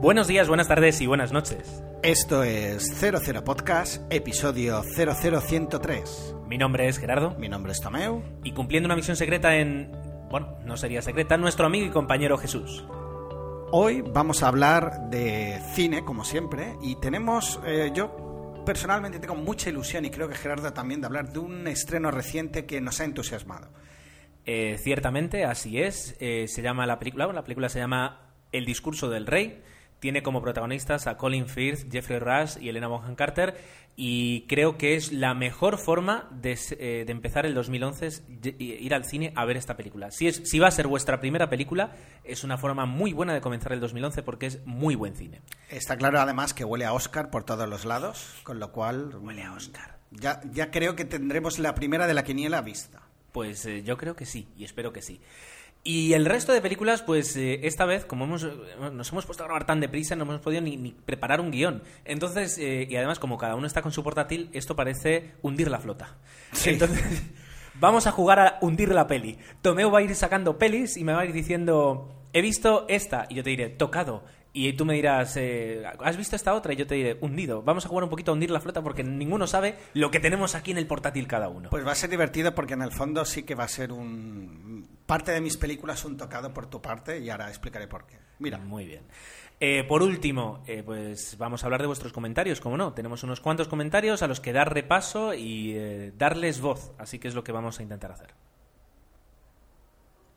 Buenos días, buenas tardes y buenas noches. Esto es 00 Podcast, episodio 00103. Mi nombre es Gerardo Mi nombre es Tomeu. y cumpliendo una misión secreta en... Bueno, no sería secreta, nuestro amigo y compañero Jesús. Hoy vamos a hablar de cine, como siempre, y tenemos, eh, yo personalmente tengo mucha ilusión, y creo que Gerardo también, de hablar de un estreno reciente que nos ha entusiasmado. Eh, ciertamente, así es. Eh, se llama la película, bueno, la película se llama El discurso del rey. Tiene como protagonistas a Colin Firth, Jeffrey Rush y Elena Bonham Carter. Y creo que es la mejor forma de, eh, de empezar el 2011 es y- ir al cine a ver esta película. Si, es, si va a ser vuestra primera película, es una forma muy buena de comenzar el 2011 porque es muy buen cine. Está claro además que huele a Oscar por todos los lados, con lo cual... Huele a Oscar. Ya, ya creo que tendremos la primera de la quiniela vista. Pues eh, yo creo que sí, y espero que sí. Y el resto de películas, pues eh, esta vez, como hemos, eh, nos hemos puesto a grabar tan deprisa, no hemos podido ni, ni preparar un guion. Entonces, eh, y además, como cada uno está con su portátil, esto parece hundir la flota. Sí. Entonces, vamos a jugar a hundir la peli. Tomeo va a ir sacando pelis y me va a ir diciendo, he visto esta, y yo te diré, tocado. Y tú me dirás, eh, ¿has visto esta otra? Y yo te diré, hundido. Vamos a jugar un poquito a hundir la flota porque ninguno sabe lo que tenemos aquí en el portátil cada uno. Pues va a ser divertido porque en el fondo sí que va a ser un... Parte de mis películas un tocado por tu parte y ahora explicaré por qué. Mira, Muy bien. Eh, por último, eh, pues vamos a hablar de vuestros comentarios, como no. Tenemos unos cuantos comentarios a los que dar repaso y eh, darles voz, así que es lo que vamos a intentar hacer.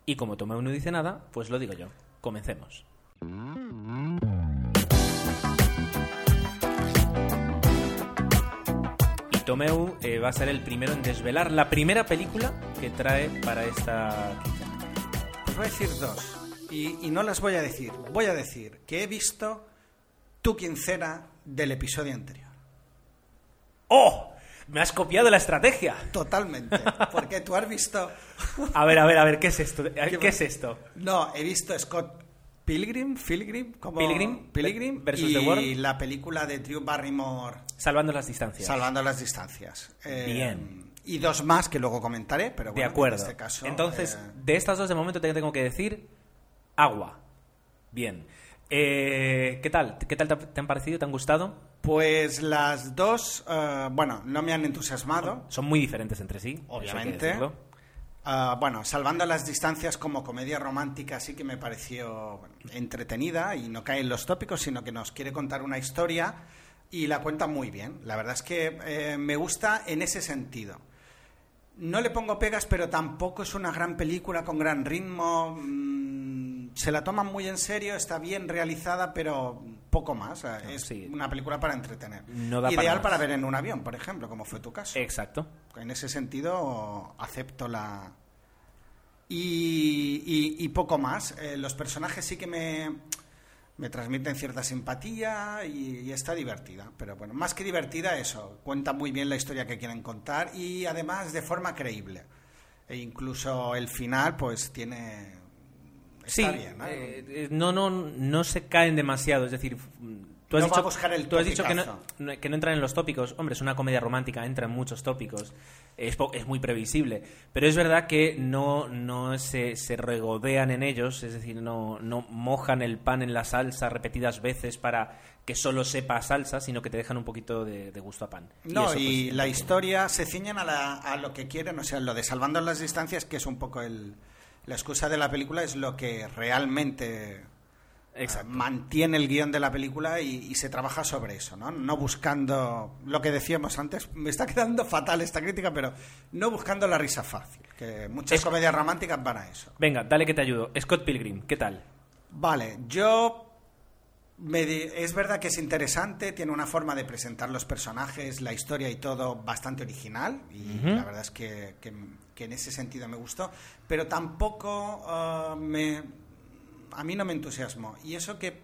Y como Tomeu no dice nada, pues lo digo yo. Comencemos. Tomeu eh, va a ser el primero en desvelar la primera película que trae para esta quincena. Pues voy a decir dos. Y, y no las voy a decir. Voy a decir que he visto tu quincena del episodio anterior. ¡Oh! Me has copiado la estrategia. Totalmente. Porque tú has visto... A ver, a ver, a ver, ¿qué es esto? ¿Qué es esto? No, he visto Scott Pilgrim, Pilgrim, como Pilgrim, Pilgrim versus y The World. la película de Drew Barrymore Salvando las distancias. Salvando las distancias. Eh, Bien. Y dos más que luego comentaré, pero de bueno, acuerdo. en este caso... Entonces, eh, de estas dos de momento te tengo que decir agua. Bien. Eh, ¿Qué tal? ¿Qué tal te, han parecido? ¿Te han gustado? Pues las dos, bueno, no me han entusiasmado, Son muy diferentes entre sí. eso hay que Ah, bueno, salvando las distancias como comedia romántica sí que me pareció entretenida y no cae en los tópicos, sino que nos quiere contar una historia y la cuenta muy bien. La verdad es que eh, me gusta en ese sentido. No le pongo pegas, pero tampoco es una gran película con gran ritmo. mm, se la toman muy en serio, está bien realizada, pero poco más. Eh, Es sí. una película para entretener. No da Ideal para ver en un avión, por ejemplo, como fue tu caso. Exacto. En ese sentido, acepto la. Y, y- y poco más. Eh, los personajes sí que me, me transmiten cierta simpatía y, y está divertida. Pero bueno, más que divertida, eso. Cuenta muy bien la historia que quieren contar y además de forma creíble. E incluso el final, pues tiene. Está sí, eh, eh, no, no, no se caen demasiado. Es decir, tú has No dicho, a buscar el tú has dicho que no, que no entran en los tópicos. Hombre, es una comedia romántica, entra en muchos tópicos. Es, muy previsible. Pero es verdad que no, no se, se regodean en ellos, es decir, no, no mojan el pan en la salsa repetidas veces para que solo sepa salsa, sino que te dejan un poquito de, de gusto a pan. No, eso, y pues, la historia se ciñen a, la- a lo que quieren, o sea, lo de salvando las distancias, que es un poco el, la excusa de la película, es lo que realmente Exacto. eh, mantiene el guion de la película y, y se trabaja sobre eso, ¿no? No buscando lo que decíamos antes, me está quedando fatal esta crítica, pero no buscando la risa fácil, que muchas Es- comedias románticas van a eso. Venga, dale que te ayudo. Scott Pilgrim, ¿qué tal? Vale, yo... me di- es verdad que es interesante, tiene una forma de presentar los personajes, la historia y todo bastante original. Y la verdad es que, que que en ese sentido me gustó, pero tampoco ah, me, a mí no me entusiasmó. Y eso que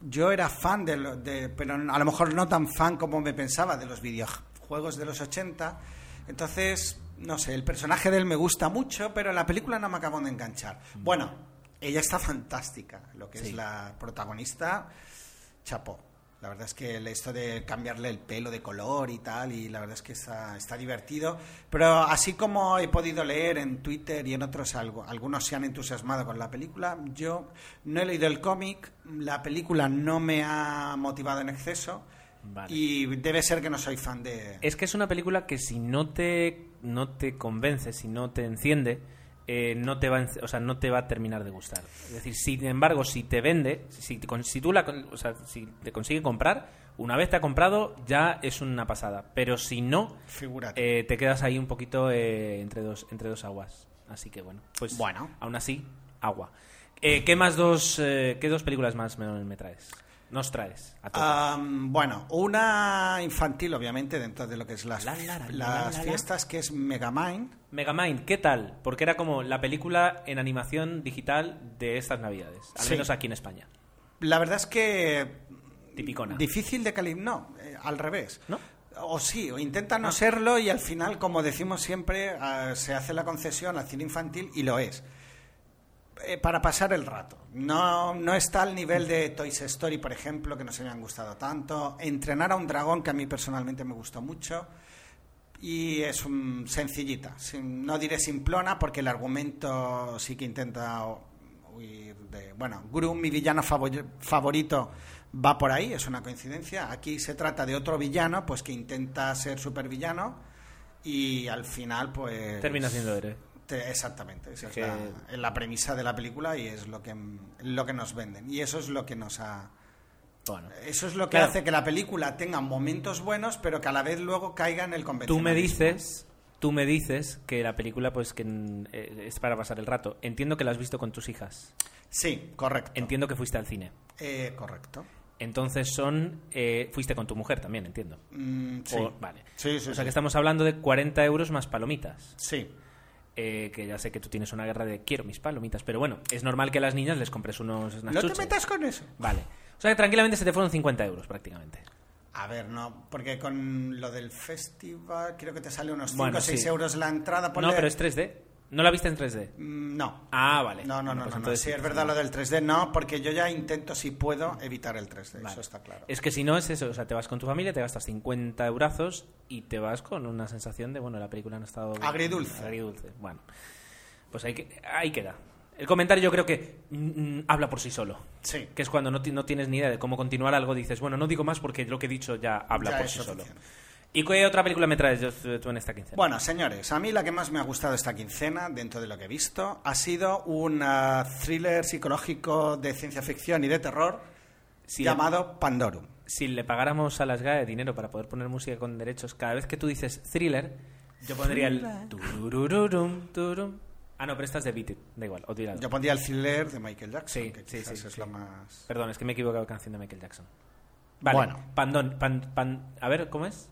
yo era fan de, lo- de, pero a lo mejor no tan fan como me pensaba de los videojuegos de los 80. Entonces, no sé, el personaje de él me gusta mucho, pero la película no me acabó de enganchar. Bueno, ella está fantástica, lo que Sí. es la protagonista, chapó. La verdad es que esto de cambiarle el pelo de color y tal, y la verdad es que está, está divertido. Pero así como he podido leer en Twitter y en otros algo, algunos se han entusiasmado con la película, yo no he leído el cómic, la película no me ha motivado en exceso Vale. y debe ser que no soy fan de... Es que es una película que si no te, no te convence, si no te enciende, eh, no te va o sea, no te va a terminar de gustar. Es decir, sin embargo, si te vende, si, si tú la, o sea, si te consigue comprar, una vez te ha comprado ya es una pasada. Pero si no, eh, te quedas ahí un poquito eh, entre dos entre dos aguas. Así que bueno, pues Bueno. aún así, agua. Eh, ¿Qué más dos, eh, qué dos películas más me, me traes? Nos traes a bueno, una infantil, obviamente, dentro de lo que es las, La, la, la, la, las la, la. fiestas, que es Megamind. Megamind, ¿qué tal? Porque era como la película en animación digital de estas navidades, al Sí. menos aquí en España. La verdad es que Tipicona. Difícil de calibrar, no, eh, al revés. ¿No? O sí, o intenta no Ah. serlo y al final, como decimos siempre, ah, se hace la concesión al cine infantil y lo es. Eh, para pasar el rato. No, no está al nivel de Toy Story, por ejemplo, que nos hayan gustado tanto. Entrenar a un dragón, que a mí personalmente me gustó mucho. Y es un, sencillita. No diré simplona, porque el argumento sí que intenta huir de. Bueno, Gru, mi villano favor- favorito, va por ahí, es una coincidencia. Aquí se trata de otro villano, pues que intenta ser supervillano y al final, pues. Termina siendo héroe. Te- exactamente, esa es Que- la, premisa de la película y es lo que, lo que nos venden. Y eso es lo que nos ha. Bueno. Eso es lo que Claro. hace que la película tenga momentos buenos, pero que a la vez luego caiga en el Tú convencionalismo. me dices, tú me dices que la película pues que eh, es para pasar el rato. Entiendo que la has visto con tus hijas. Sí, correcto. Entiendo que fuiste al cine. Eh, correcto. Entonces son eh, fuiste con tu mujer también, entiendo. Mm, sí. O- vale. Sí, sí, o sea sí. que estamos hablando de 40 euros más palomitas. Sí. Eh, que ya sé que tú tienes una guerra de quiero mis palomitas, pero bueno, es normal que a las niñas les compres unos No te metas con eso. Vale. O sea que tranquilamente se te fueron 50 euros prácticamente. A ver, no, porque con lo del festival creo que te sale unos 5 Bueno, o 6 sí. euros la entrada. No, ponle- pero es 3D. ¿No la viste en 3D? Mm, No. Ah, vale. No, no, Bueno, no, pues no, entonces sí, es verdad lo del 3D, no, porque yo ya intento, si puedo, evitar el 3D, Vale. eso está claro. Es que si no es eso, o sea, te vas con tu familia, te gastas 50 eurazos y te vas con una sensación de, bueno, la película no ha estado... Agridulce. Agridulce, bueno. Pues ahí, que- ahí queda. El comentario yo creo que mm, mm, habla por sí solo. Sí. Que es cuando no, no tienes ni idea de cómo continuar algo, dices, bueno, no digo más porque lo que he dicho ya habla Ya por sí solo. suficiente. ¿Y qué otra película me traes yo- tú en esta quincena? Bueno, señores, a mí la que más me ha gustado esta quincena, dentro de lo que he visto, ha sido un ah, thriller psicológico de ciencia ficción y de terror Si- llamado Pandorum. si le pagáramos a las GAE dinero para poder poner música con derechos, cada vez que tú dices thriller, yo pondría el... turururum, turum. Ah, no, pero esta es de Beat It, da igual, olvídalo. Yo pondría el thriller de Michael Jackson, Sí, que sí, sí, es sí. lo más... Perdón, es que me he equivocado canción de Michael Jackson. Vale, Bueno. Pandon, pan, pan- a ver, ¿cómo es?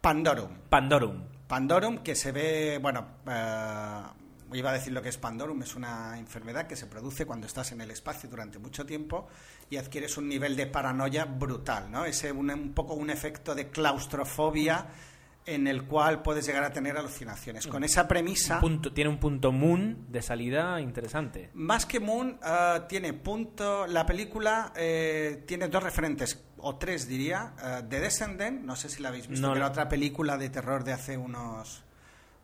Pandorum. Pandorum. Pandorum, que se ve, bueno, eh, iba a decir lo que es Pandorum, es una enfermedad que se produce cuando estás en el espacio durante mucho tiempo y adquieres un nivel de paranoia brutal, ¿no? Es un, un poco un efecto de claustrofobia en el cual puedes llegar a tener alucinaciones. Con esa premisa... Punto- tiene un punto moon de salida interesante. Más que Moon, eh, tiene punto. La película eh, tiene dos referentes, o tres diría. Eh, The Descendant, no sé si la habéis visto, No que era otra película de terror de hace unos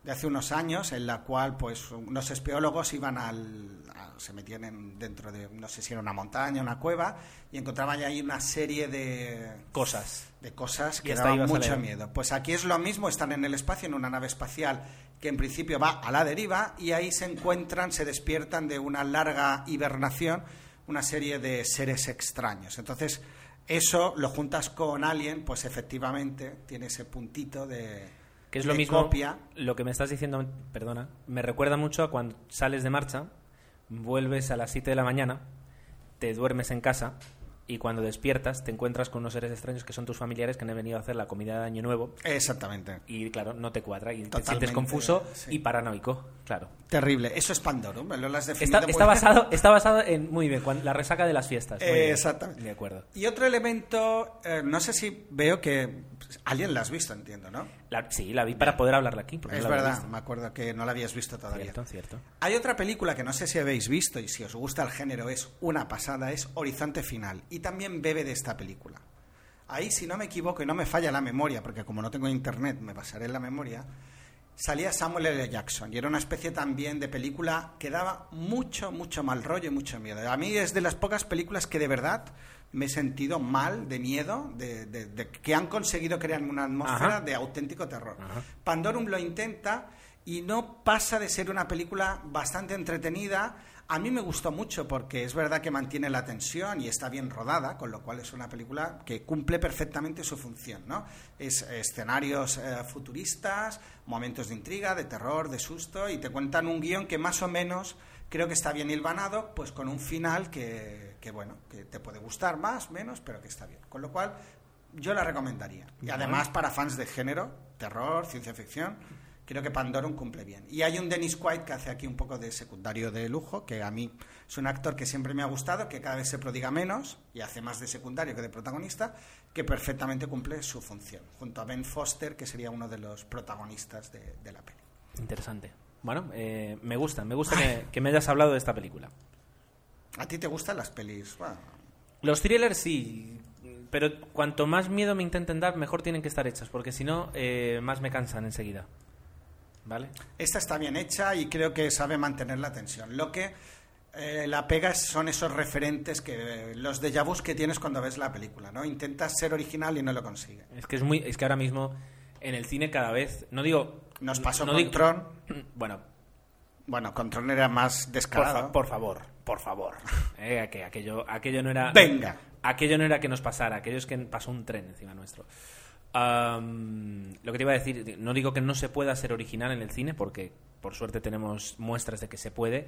de hace unos años, en la cual pues unos espeólogos iban al. a- se metían en- dentro de, no sé si era una montaña, una cueva, y encontraban ahí una serie de Cosas. de cosas que daban mucho miedo. Pues aquí es lo mismo, están en el espacio, en una nave espacial que en principio va a la deriva y ahí se encuentran, se despiertan de una larga hibernación una serie de seres extraños. Entonces, eso lo juntas con Alien, pues efectivamente tiene ese puntito de Que es lo mismo. copia. Lo que me estás diciendo, perdona, me recuerda mucho a cuando sales de marcha, vuelves a las 7 de la mañana, te duermes en casa y cuando despiertas te encuentras con unos seres extraños que son tus familiares que han venido a hacer la comida de Año Nuevo Exactamente. y claro, no te cuadra y te Totalmente, sientes confuso sí. y paranoico, claro. Terrible. Eso es Pandorum. Lo has definido Está, muy está bien. basado, está basado en, muy bien, la resaca de las fiestas. Eh, exactamente. De acuerdo. Y otro elemento, eh, no sé si veo que alguien la has visto, entiendo, ¿no? La- sí, la vi para poder hablarla aquí. porque es no la verdad, me acuerdo que no la habías visto todavía. Cierto, cierto. Hay otra película que no sé si habéis visto y si os gusta el género es una pasada, es Horizonte Final y también bebe de esta película. Ahí, si no me equivoco y no me falla la memoria, porque como no tengo internet me basaré en la memoria, salía Samuel L. Jackson y era una especie también de película que daba mucho, mucho mal rollo y mucho miedo. A mí es de las pocas películas que de verdad me he sentido mal, de miedo, de, de- de que han conseguido crear una atmósfera Ajá. de auténtico terror. Ajá. Pandorum lo intenta y no pasa de ser una película bastante entretenida. A mí me gustó mucho porque es verdad que mantiene la tensión y está bien rodada, con lo cual es una película que cumple perfectamente su función, ¿no? Es escenarios eh, futuristas, momentos de intriga, de terror, de susto y te cuentan un guion que más o menos creo que está bien hilvanado, pues con un final que, que, bueno, que te puede gustar más, menos, pero que está bien. Con lo cual yo la recomendaría. Y además para fans de género, terror, ciencia ficción, creo que Pandorum cumple bien. Y hay un Dennis Quaid que hace aquí un poco de secundario de lujo, que a mí es un actor que siempre me ha gustado, que cada vez se prodiga menos y hace más de secundario que de protagonista, que perfectamente cumple su función, junto a Ben Foster, que sería uno de los protagonistas de, de la peli. Interesante. Bueno, eh, me gusta, me gusta que, que me hayas hablado de esta película. ¿A ti te gustan las pelis? Bueno, Los thrillers sí, pero cuanto más miedo me intenten dar, mejor tienen que estar hechas, porque si no, eh, más me cansan enseguida. ¿Vale? Esta está bien hecha y creo que sabe mantener la tensión. Lo que eh, la pega son esos referentes que eh, los déjà vus que tienes cuando ves la película, ¿no? Intentas ser original y no lo consigue. Es que es muy, es que ahora mismo en el cine cada vez, no digo, Nos pasó no con digo- Tron. Bueno, Bueno, con Tron era más por, descarado. fa- por favor, por favor, Eh, que aquello, aquello no era, Venga. aquello no era que nos pasara, aquello es que pasó un tren encima nuestro. Am, lo que te iba a decir, no digo que no se pueda ser original en el cine, porque por suerte tenemos muestras de que se puede,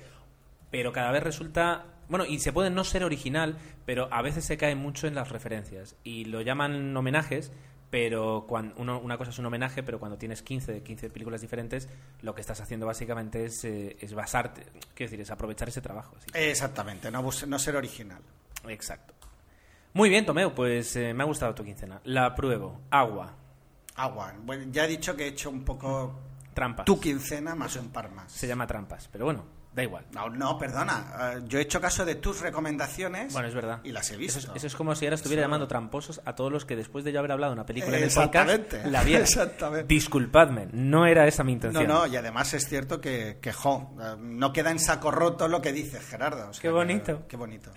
pero cada vez resulta, bueno, y se puede no ser original, pero a veces se cae mucho en las referencias y lo llaman homenajes, pero cuando uno, una cosa es un homenaje, pero cuando tienes 15 de 15 películas diferentes, lo que estás haciendo básicamente es, eh, es basarte, quiero decir, es aprovechar ese trabajo. así Exactamente, no, no ser original. Exacto. Muy bien, Tomeo, pues eh, me ha gustado tu quincena. La apruebo. Agua. Agua. Bueno, ya he dicho que he hecho un poco Trampas. tu quincena más un par más. Se llama trampas, pero bueno, da igual. No, no, perdona. eh, yo he hecho caso de tus recomendaciones. Bueno, es verdad. Y las he visto. Eso es, eso es como si ahora estuviera llamando tramposos a todos los que después de yo haber hablado de una película en el podcast la vieran. Exactamente. Disculpadme, no era esa mi No, intención. no, y además es cierto que, que jo, eh, no queda en saco roto lo que dice Gerardo. o sea Qué que- bonito. qué bonito.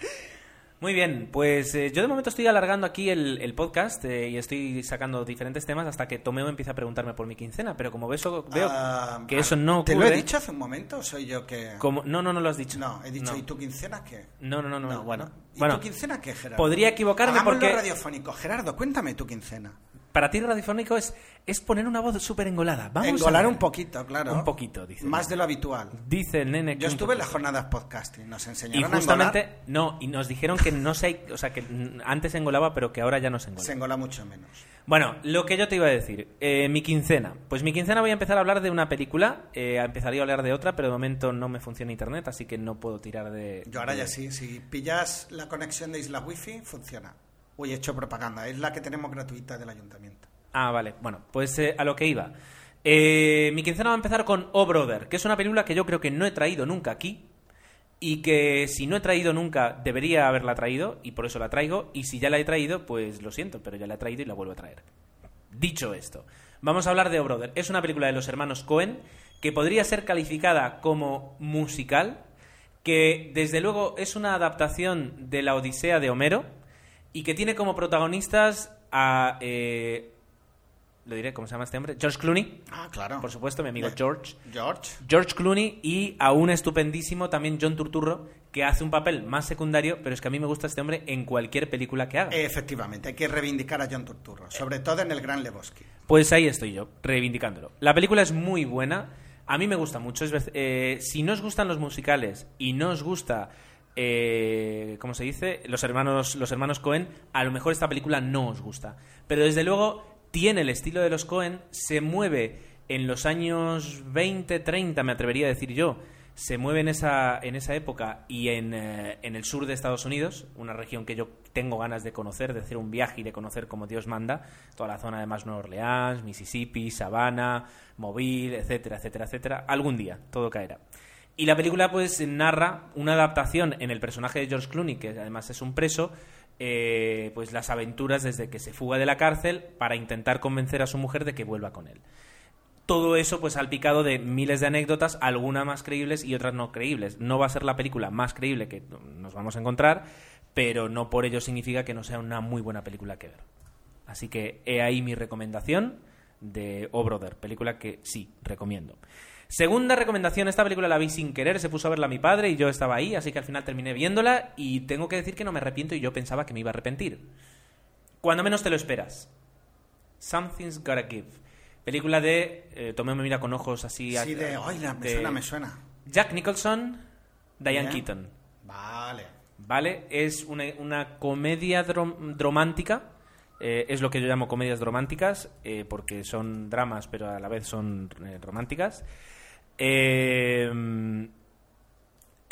Muy bien, pues eh, yo de momento estoy alargando aquí el, el podcast eh, y estoy sacando diferentes temas hasta que Tomeo empieza a preguntarme por mi quincena, pero como ves, veo Ah, que eso no ¿Te ocurre... lo he dicho hace un momento o soy yo que.? como- No, no, no lo has dicho. No, he dicho, No. ¿y tu quincena qué? No, no, no, no, bueno. ¿Y bueno, tu quincena qué, Gerardo? podría equivocarme Hagámoslo porque- radiofónico. Gerardo, cuéntame tu quincena. Para ti radiofónico es, es poner una voz súper engolada. Vamos a Engolar ver. un poquito, claro. Un poquito, dice. Más de lo habitual. Dice el nene Yo estuve en las jornadas podcasting, nos Y enseñaron a justamente, engolar. no, y nos dijeron que no se, o sea, que antes engolaba, pero que ahora ya no se engola. Se engola mucho menos. Bueno, lo que yo te iba a decir, eh, mi quincena. Pues mi quincena voy a empezar a hablar de una película, eh, empezaría a hablar de otra, pero de momento no me funciona internet, así que no puedo tirar de... Yo ahora de- ya sí, si pillas la conexión de Isla Wi-Fi, funciona. Uy, he hecho propaganda, es la que tenemos gratuita del ayuntamiento. Ah, vale. Bueno, pues eh, a lo que iba. Eh, mi quincena va a empezar con Oh Brother, que es una película que yo creo que no he traído nunca aquí y que si no he traído nunca debería haberla traído y por eso la traigo y si ya la he traído pues lo siento, pero ya la he traído y la vuelvo a traer. Dicho esto, vamos a hablar de Oh Brother. Es una película de los hermanos Cohen que podría ser calificada como musical, que desde luego es una adaptación de la Odisea de Homero y que tiene como protagonistas a... eh, lo diré, ¿cómo se llama este hombre? George Clooney, Ah, claro. por supuesto, mi amigo Eh, George. George. George Clooney y a un estupendísimo también John Turturro, que hace un papel más secundario, pero es que a mí me gusta este hombre en cualquier película que haga. Efectivamente, hay que reivindicar a John Turturro, sobre todo en el Gran Lebowski. Pues ahí estoy yo, reivindicándolo. La película es muy buena, a mí me gusta mucho. Es, eh, si no os gustan los musicales y no os gusta eh, ¿cómo se dice? Los hermanos, los hermanos Cohen, a lo mejor esta película no os gusta. Pero desde luego tiene el estilo de los Cohen, se mueve en los años 20, 30, me atrevería a decir yo, se mueve en esa, en esa época y en, eh, en, el sur de Estados Unidos, una región que yo tengo ganas de conocer, de hacer un viaje y de conocer como Dios manda, toda la zona de más Nueva Orleans, Mississippi, Savannah, Mobile, etcétera, etcétera, etcétera. Algún día todo caerá. Y la película pues narra una adaptación en el personaje de George Clooney, que además es un preso, eh, pues las aventuras desde que se fuga de la cárcel para intentar convencer a su mujer de que vuelva con él todo eso pues salpicado de miles de anécdotas, algunas más creíbles y otras no creíbles. No va a ser la película más creíble que nos vamos a encontrar, pero no por ello significa que no sea una muy buena película que ver. Así que he ahí mi recomendación de Oh Brother, película que sí, recomiendo. Segunda recomendación, esta película la vi sin querer, se puso a verla mi padre y yo estaba ahí, así que al final terminé viéndola y tengo que decir que no me arrepiento y yo pensaba que me iba a arrepentir. Cuando menos te lo esperas. Something's Gotta Give. Película de. Eh, Tomé me mira con ojos así. Sí, de. Ay, me suena, me suena. Jack Nicholson, Diane Keaton. Vale. Vale, es una, una comedia romántica. Eh, es lo que yo llamo comedias románticas, eh, porque son dramas, pero a la vez son eh, románticas. Eh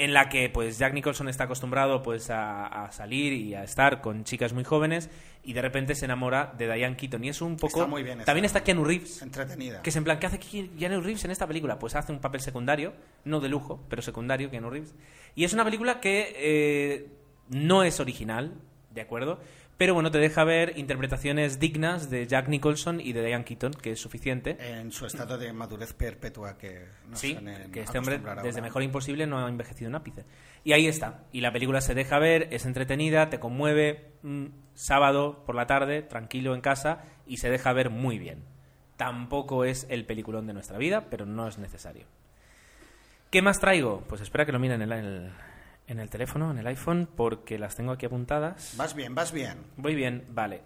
en la que pues Jack Nicholson está acostumbrado pues a, salir y a estar con chicas muy jóvenes y de repente se enamora de Diane Keaton. Y es un poco está muy bien, también está Keanu Reeves entretenida. que es en plan ¿qué hace Keanu Reeves en esta película? pues hace un papel secundario no de lujo pero secundario Keanu Reeves. Y es una película que eh, no es original de acuerdo pero bueno, te deja ver interpretaciones dignas de Jack Nicholson y de Diane Keaton, que es suficiente. En su estado de madurez perpetua que Sí, que este hombre desde Mejor Imposible no ha envejecido un ápice. Y ahí está. Y la película se deja ver, es entretenida, te conmueve, sábado por la tarde, tranquilo en casa, y se deja ver muy bien. Tampoco es el peliculón de nuestra vida, pero no es necesario. ¿Qué más traigo? Pues espera que lo miren en el, en el teléfono, en el iPhone, porque las tengo aquí apuntadas. Vas bien, vas bien. Voy bien, vale.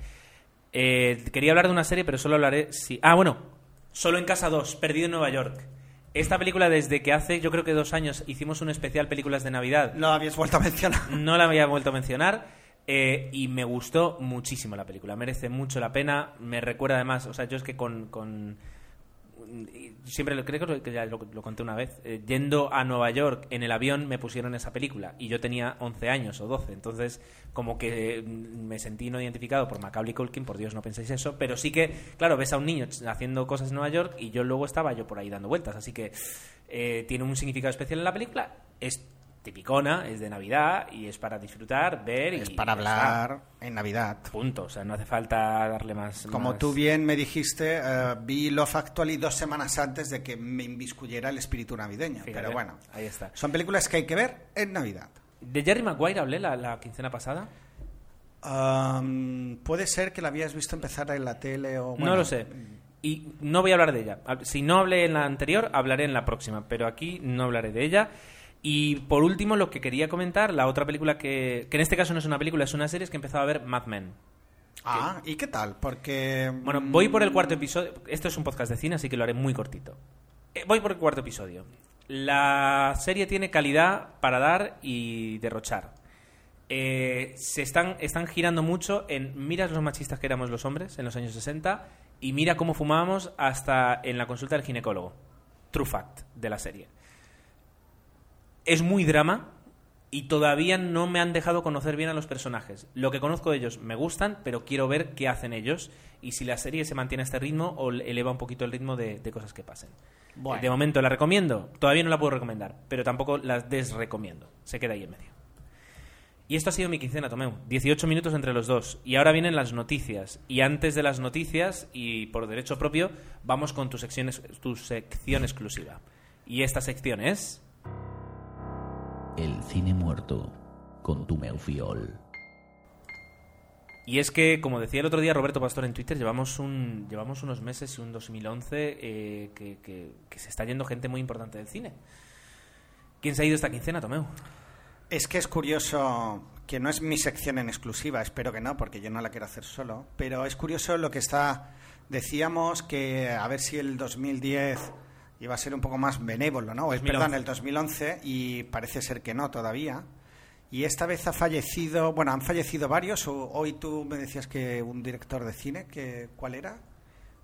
Eh, quería hablar de una serie, pero solo hablaré si... Ah, bueno, Solo en Casa 2, Perdido en Nueva York. Esta película desde que hace, yo creo que dos años, hicimos un especial películas de Navidad. No la habías vuelto a mencionar. No la había vuelto a mencionar. Eh, y me gustó muchísimo la película. Merece mucho la pena. Me recuerda además, o sea, yo es que con siempre creo que ya lo, conté una vez, eh, yendo a Nueva York en el avión me pusieron esa película y yo tenía 11 años o 12, entonces como que mm, me sentí no identificado por Macaulay Culkin, por Dios no penséis eso, pero sí que, claro, ves a un niño haciendo cosas en Nueva York y yo luego estaba yo por ahí dando vueltas, así que eh, tiene un significado especial en la película, tipicona, es de Navidad y es para disfrutar, ver y... Es para hablar en Navidad. Punto, o sea, no hace falta darle más... Como tú bien me dijiste, uh, vi Love Actually dos semanas antes de que me inviscuyera el espíritu navideño, pero bueno, ahí está. Son películas que hay que ver en Navidad. ¿De Jerry Maguire hablé la, quincena pasada? puede ser que la habías visto empezar en la tele o... No lo sé. Y no voy a hablar de ella. Si no hablé en la anterior, hablaré en la próxima, pero aquí no hablaré de ella. Y por último, lo que quería comentar, la otra película que, que en este caso no es una película, es una serie, es que he empezado a ver Mad Men. Ah, ¿y qué tal? Porque... Bueno, voy por el cuarto episodio. Esto es un podcast de cine, así que lo haré muy cortito. Eh, voy por el cuarto episodio. La serie tiene calidad para dar y derrochar. Eh, se están, están girando mucho en miras los machistas que éramos los hombres en los años 60 y mira cómo fumábamos hasta en la consulta del ginecólogo. True fact de la serie es muy drama y todavía no me han dejado conocer bien a los personajes. Lo que conozco de ellos me gustan, pero quiero ver qué hacen ellos y si la serie se mantiene a este ritmo o eleva un poquito el ritmo de, cosas que pasen. De momento la recomiendo, todavía no la puedo recomendar, pero tampoco la desrecomiendo. Se queda ahí en medio. Y esto ha sido mi quincena, Tomeu. 18 minutos entre los dos. Y ahora vienen las noticias. Y antes de las noticias, y por derecho propio, vamos con tu sección, tu sección exclusiva. Y esta sección es... El cine muerto con tu Fiol. Y es que, como decía el otro día Roberto Pastor en Twitter, llevamos, un, llevamos unos meses y un 2011 eh, que, que, se está yendo gente muy importante del cine. ¿Quién se ha ido esta quincena, Tomeu? Es que es curioso, que no es mi sección en exclusiva, espero que no, porque yo no la quiero hacer solo, pero es curioso lo que está... Decíamos que a ver si el 2010 iba a ser un poco más benévolo, ¿no? Es perdón, el 2011 y parece ser que no todavía. Y esta vez ha fallecido, bueno, han fallecido varios. Hoy tú me decías que un director de cine, que, ¿cuál era?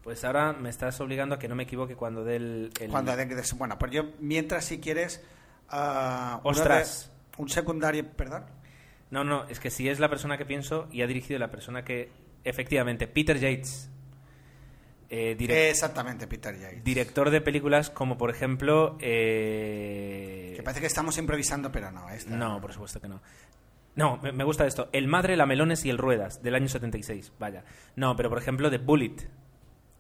Pues ahora me estás obligando a que no me equivoque cuando dé el... Cuando de- bueno, pues yo, mientras si quieres... uno Ostras. de- un secundario, perdón. No, no, es que si es la persona que pienso y ha dirigido la persona que... Efectivamente, Peter Yates. Eh, Exactamente, Peter Yates. director de películas como, por ejemplo... eh, Que parece que estamos improvisando, pero no. Esta... No, por supuesto que no. No, me, me gusta esto. El Madre, la Melones y el Ruedas, del año 76. Vaya. No, pero por ejemplo, The Bullet.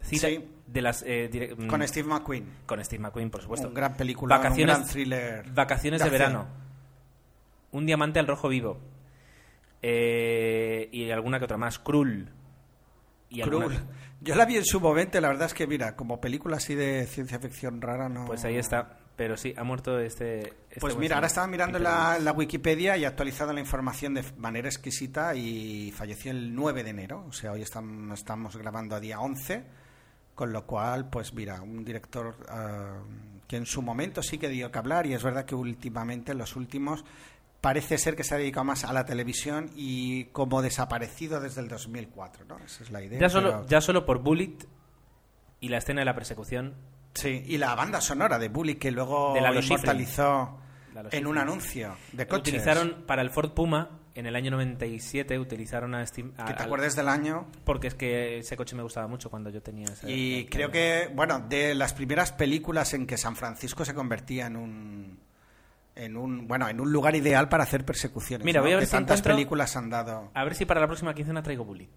Cita Sí. de las... eh, dire- mm, Con Steve McQueen. con Steve McQueen, por supuesto. Un gran película, Vacaciones, un gran thriller. Vacaciones de de, verano. Un diamante al rojo vivo. Eh, y alguna que otra más. Cruel. Y alguna- Cruel. Yo la vi en su momento, la verdad es que, mira, como película así de ciencia ficción rara, no. Pues ahí está. Pero sí, ha muerto este... este Pues mira, ahora estaba mirando la, la Wikipedia y ha actualizado la información de manera exquisita y falleció el 9 de enero, o sea, hoy estamos, estamos grabando a día 11, con lo cual, pues mira, un director ah, que en su momento sí que dio que hablar y es verdad que últimamente, en los últimos, parece ser que se ha dedicado más a la televisión y como desaparecido desde el 2004, ¿no? Esa es la idea. Ya solo, pero- ya solo por Bullet y la escena de la persecución Sí, y la banda sonora de Bully que luego De Schifrin. inmortalizó Lalo en un anuncio de coches. utilizaron para el Ford Puma en el año 97 utilizaron a Que te al- acuerdes del año. porque es que ese coche me gustaba mucho cuando yo tenía esa Y creo que, bueno, de las primeras películas en que San Francisco se convertía en un en un bueno en un lugar ideal para hacer persecuciones. Mira, ¿no? voy a ver que si tantas encuentro- películas han dado. a ver si para la próxima quincena traigo Bullet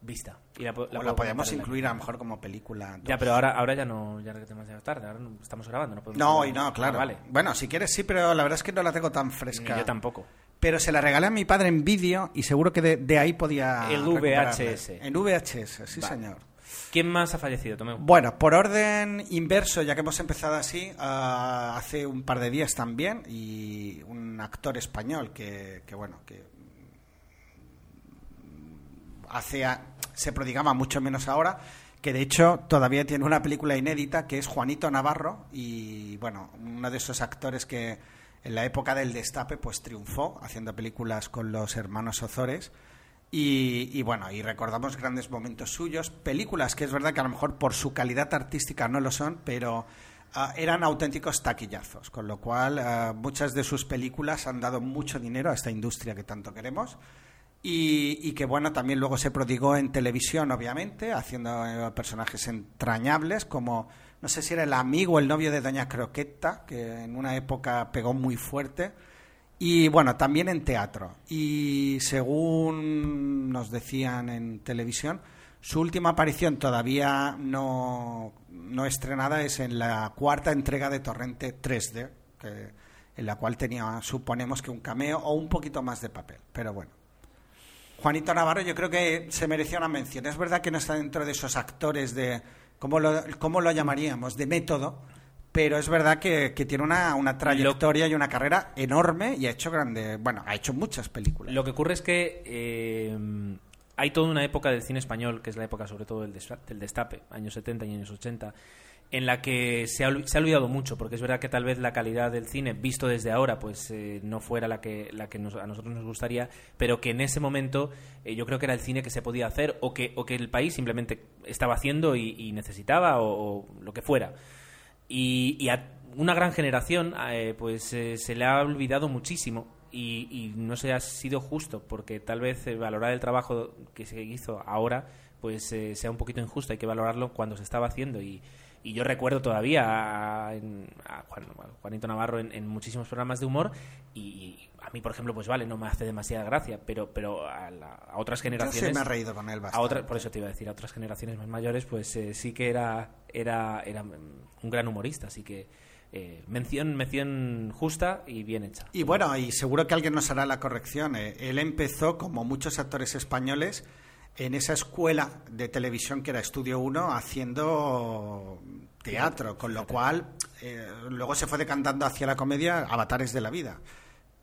vista y la, la o la podemos incluir a lo mejor como película. ya dos. pero ahora ahora ya no ya es demasiado tarde ahora no- estamos grabando no podemos No, y no, claro. Ah, vale Bueno, si quieres sí, pero la verdad es que no la tengo tan Ni fresca. yo tampoco Pero se la regalé a mi padre en vídeo y seguro que de, de ahí podía. El. VHS. En VHS, sí, Vale. señor. Quién más ha fallecido Tomeu? Bueno, por orden inverso, ya que hemos empezado así, ah, hace un par de días también, y un actor español que, que, bueno, que hace a- se prodigaba mucho menos ahora, que de hecho todavía tiene una película inédita que es Juanito Navarro, y bueno, uno de esos actores que en la época del destape pues triunfó haciendo películas con los hermanos Ozores. Y, y bueno, y recordamos grandes momentos suyos, películas que es verdad que a lo mejor por su calidad artística no lo son, pero ah, eran auténticos taquillazos, con lo cual ah, muchas de sus películas han dado mucho dinero a esta industria que tanto queremos. Y, y que bueno, también luego se prodigó en televisión, obviamente, haciendo eh, personajes entrañables como, no sé si era el amigo o el novio de Doña Croqueta, que en una época pegó muy fuerte. Y bueno, también en teatro. Y según nos decían en televisión, su última aparición todavía no, no estrenada es en la cuarta entrega de Torrente 3D, que, en la cual tenía, suponemos que un cameo o un poquito más de papel. Pero bueno. Juanito Navarro yo creo que se merecía una mención. Es verdad que no está dentro de esos actores de, ¿cómo cómo lo llamaríamos? De método, pero es verdad que, que tiene una, una trayectoria y una carrera enorme y ha hecho grande, bueno, ha hecho muchas películas. Lo que ocurre es que eh, hay toda una época del cine español, que es la época sobre todo del, del destape, años 70 y años 80, en la que se ha, ol- se ha olvidado mucho, porque es verdad que tal vez la calidad del cine, visto desde ahora, pues eh, no fuera la que, la que nos- a nosotros nos gustaría, pero que en ese momento eh, yo creo que era el cine que se podía hacer o que, o que el país simplemente estaba haciendo y, y necesitaba o, o lo que fuera. Y, y a una gran generación eh, pues eh, se le ha olvidado muchísimo. Y, no se ha sido justo porque tal vez eh, valorar el trabajo que se hizo ahora pues eh, sea un poquito injusto. Hay que valorarlo cuando se estaba haciendo. Y, y yo recuerdo todavía a, a Juan- Juanito Navarro en, en muchísimos programas de humor y a mí por ejemplo pues vale no me hace demasiada gracia pero pero a, la- a otras Yo generaciones sí me he reído con él a bastante. otra, por eso te iba a decir, a otras generaciones más mayores, pues eh, sí que era, era, era un gran humorista, así que eh, mención, mención justa y bien hecha. Y bueno, y seguro que alguien nos hará la corrección. eh, Él empezó, como muchos actores españoles, en esa escuela de televisión que era Estudio 1, haciendo teatro, con lo cual eh, luego se fue decantando hacia la comedia Avatares de la Vida.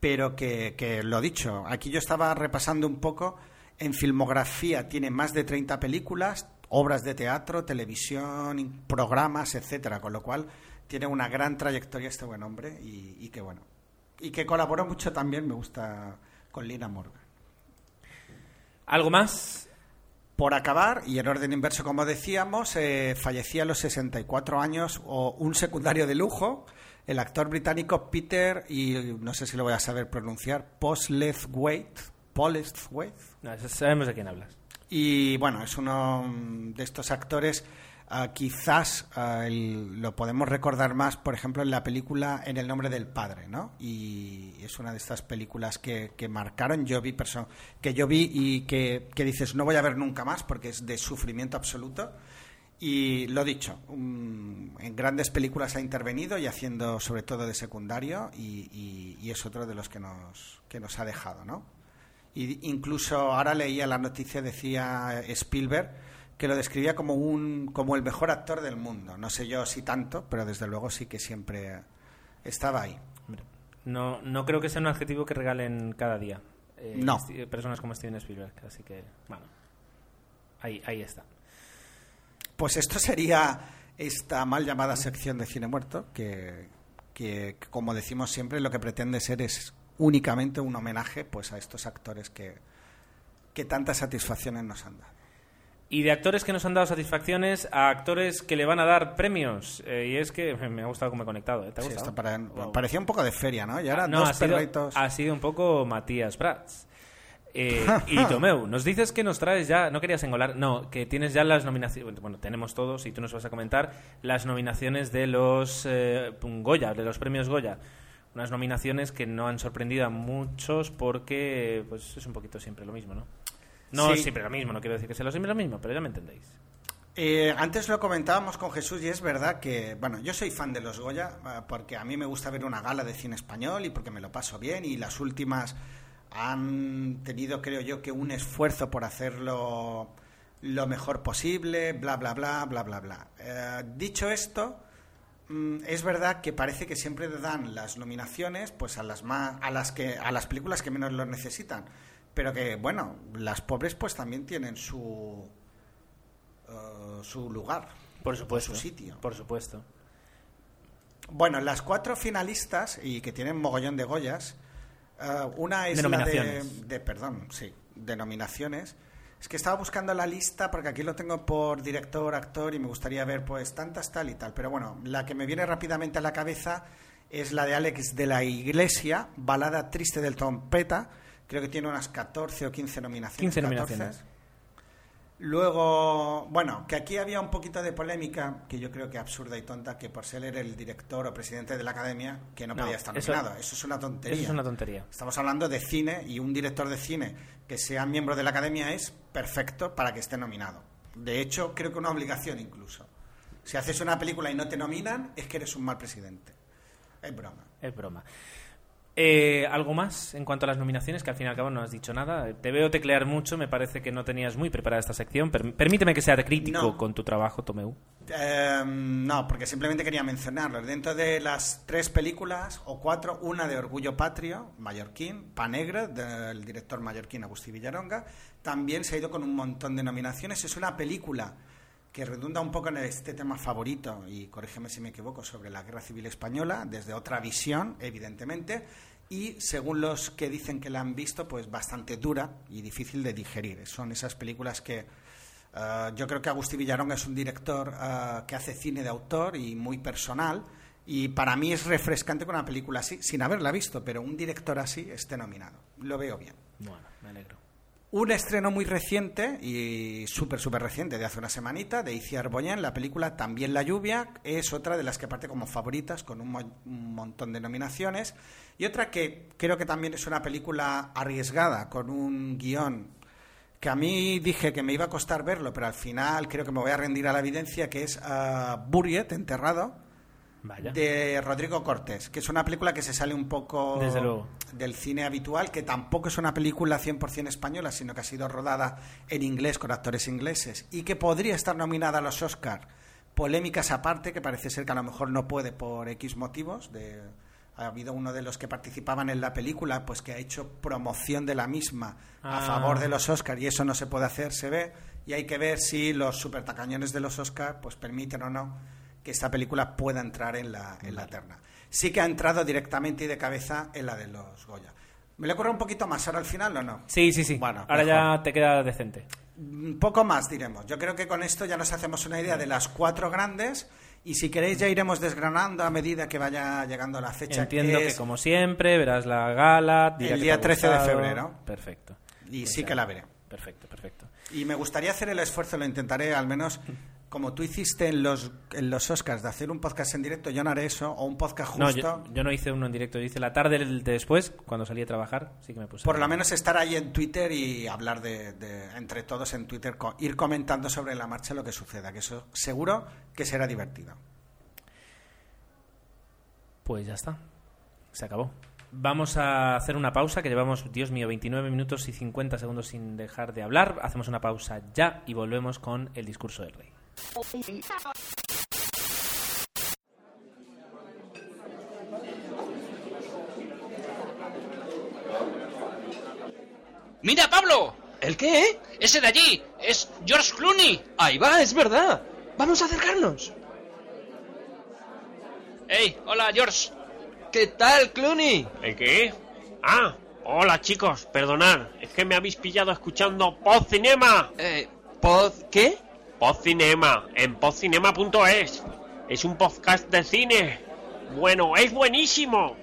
Pero que, que lo dicho, aquí yo estaba repasando un poco, en filmografía tiene más de 30 películas, obras de teatro, televisión, programas, etcétera, con lo cual tiene una gran trayectoria este buen hombre y, y que bueno, y que colaboró mucho también, me gusta, con Lina Morgan. ¿Algo más? Por acabar, y en orden inverso, como decíamos, eh, fallecía a los 64 años o un secundario de lujo, el actor británico Peter, y no sé si lo voy a saber pronunciar, Postlethwaite. Postlethwaite. No, sabemos de quién hablas. Y bueno, es uno de estos actores Ah, quizás ah, lo podemos recordar más, por ejemplo, en la película En el nombre del padre, ¿no? Y es una de estas películas que, marcaron, yo vi que yo vi y que, dices no voy a ver nunca más porque es de sufrimiento absoluto. Y lo dicho, en grandes películas ha intervenido y haciendo sobre todo de secundario y, y, es otro de los que nos, que nos ha dejado, ¿no? Y incluso ahora leía la noticia, decía Spielberg, que lo describía como un como el mejor actor del mundo. No sé yo si tanto, pero desde luego sí que siempre estaba ahí. No, no creo que sea un adjetivo que regalen cada día. Eh, no. Personas como Steven Spielberg, así que, bueno, ahí, ahí está. Pues esto sería esta mal llamada sección de cine muerto, que, que, como decimos siempre, lo que pretende ser es únicamente un homenaje pues a estos actores que, que tantas satisfacciones nos han dado. Y de actores que nos han dado satisfacciones a actores que le van a dar premios. Eh, y es que me ha gustado como he conectado. ¿eh? ¿Te ha gustado? parecía un poco de feria, ¿no? Y ahora no, ha sido, ha sido, un poco Matías Prats. Eh, y Tomeu, nos dices que nos traes ya, no querías engolar, no, que tienes ya las nominaciones, bueno, tenemos todos y tú nos vas a comentar las nominaciones de los Goya, de los premios Goya. Unas nominaciones que no han sorprendido a muchos porque pues es un poquito siempre lo mismo, ¿no? No siempre lo mismo, no quiero decir que sea lo siempre lo mismo, pero ya me entendéis. Eh, antes lo comentábamos con Jesús y es verdad que, bueno, yo soy fan de los Goya eh, porque a mí me gusta ver una gala de cine español y porque me lo paso bien y las últimas han tenido, creo yo, que un esfuerzo por hacerlo lo mejor posible, bla, bla, bla, bla, bla, bla. Eh, dicho esto, mm, es verdad que parece que siempre dan las nominaciones pues a las más, a las que a las películas que menos lo necesitan. Pero que bueno las pobres pues también tienen su uh, su lugar por supuesto su sitio. por supuesto. Bueno las cuatro finalistas y que tienen mogollón de goyas uh, una es la de, de perdón sí de nominaciones es que estaba buscando la lista porque aquí lo tengo por director, actor y me gustaría ver pues tantas tal y tal. Pero bueno, la que me viene rápidamente a la cabeza es la de Alex de la Iglesia, Balada Triste del Trompeta, Creo que tiene unas 14 o 15 nominaciones. 15 nominaciones. Luego, bueno, que aquí había un poquito de polémica, que yo creo que absurda y tonta, que por ser el director o presidente de la academia, que no, podía estar nominado. Eso, es una tontería. Eso es una tontería. Estamos hablando de cine y un director de cine que sea miembro de la academia es perfecto para que esté nominado. De hecho, creo que una obligación incluso. Si haces una película y no te nominan, es que eres un mal presidente. Es broma. Es broma. Eh, ¿Algo más en cuanto a las nominaciones? Que al fin y al cabo no has dicho nada. Te veo teclear mucho, me parece que no tenías muy preparada esta sección. permíteme que sea crítico con tu trabajo, Tomeu. Em, no, porque simplemente quería mencionarlo. Dentro de las tres películas, o cuatro, una de Orgullo Patrio, Mallorquín, Panegra, del director mallorquín Agustín Villaronga, también se ha ido con un montón de nominaciones. Es una película que redunda un poco en este tema favorito, y corrígeme si me equivoco, sobre la Guerra Civil Española, desde otra visión, evidentemente, y según los que dicen que la han visto, pues bastante dura y difícil de digerir. Son esas películas que eh, yo creo que Agustín Villarón es un director eh, que hace cine de autor y muy personal, y para mí es refrescante con una película así, sin haberla visto, pero un director así esté nominado. Lo veo bien. Bueno, me alegro. Un estreno muy reciente y súper, súper reciente, de hace una semanita, de Iciar Boyen, la película También la lluvia, es otra de las que parte como favoritas, con un, montón de nominaciones. Y otra que creo que también es una película arriesgada, con un guion que a mí dije que me iba a costar verlo, pero al final creo que me voy a rendir a la evidencia, que es uh, Buriet, Enterrado, de Rodrigo Cortés, que es una película que se sale un poco del cine habitual, que tampoco es una película 100% española, sino que ha sido rodada en inglés con actores ingleses y que podría estar nominada a los Oscar. Polémicas aparte, que parece ser que a lo mejor no puede por X motivos. De, ha habido uno de los que participaban en la película, pues que ha hecho promoción de la misma a ah. favor de los Oscar y eso no se puede hacer, se ve. Y hay que ver si los supertacañones de los Oscar pues permiten o no que esta película pueda entrar en la, en la terna. sí que ha entrado directamente y de cabeza en la de los Goya. ¿Me le ocurre un poquito más ahora al final o no? Sí, sí, sí. Bueno, Ahora mejor. ya te queda decente. Un poco más diremos. Yo creo que con esto ya nos hacemos una idea de las cuatro grandes y si queréis ya iremos desgranando a medida que vaya llegando la fecha. Entiendo que como siempre verás la gala. El día te ha 13 de febrero. Perfecto. Y Pues sí ya. que la veré. Perfecto, perfecto. Y me gustaría hacer el esfuerzo, lo intentaré al menos, como tú hiciste en los, en los Oscars, de hacer un podcast en directo, yo no haré eso, o un podcast No, justo. yo, yo no hice uno en directo, yo hice la tarde de después, cuando salí a trabajar, sí que me puse. Por lo menos estar ahí en Twitter y hablar de, de- entre todos en Twitter, co- ir comentando sobre la marcha lo que suceda, que eso seguro que será divertido. Pues ya está. Se acabó. Vamos a hacer una pausa, que llevamos, Dios mío, 29 minutos y 50 segundos sin dejar de hablar. Hacemos una pausa ya y volvemos con el discurso del rey. ¡Mira, Pablo! ¿El qué? ¡Ese de allí! ¡Es George Clooney! Ahí va, es verdad. Vamos a acercarnos. ¡Ey! Hola, George. ¿Qué tal, Clooney? ¿El qué? Ah, hola chicos, perdonad, es que me habéis pillado escuchando Pod Cinema. Eh, ¿pod qué? Pod Cinema, en podcinema.es. Es un podcast de cine. Bueno, es buenísimo.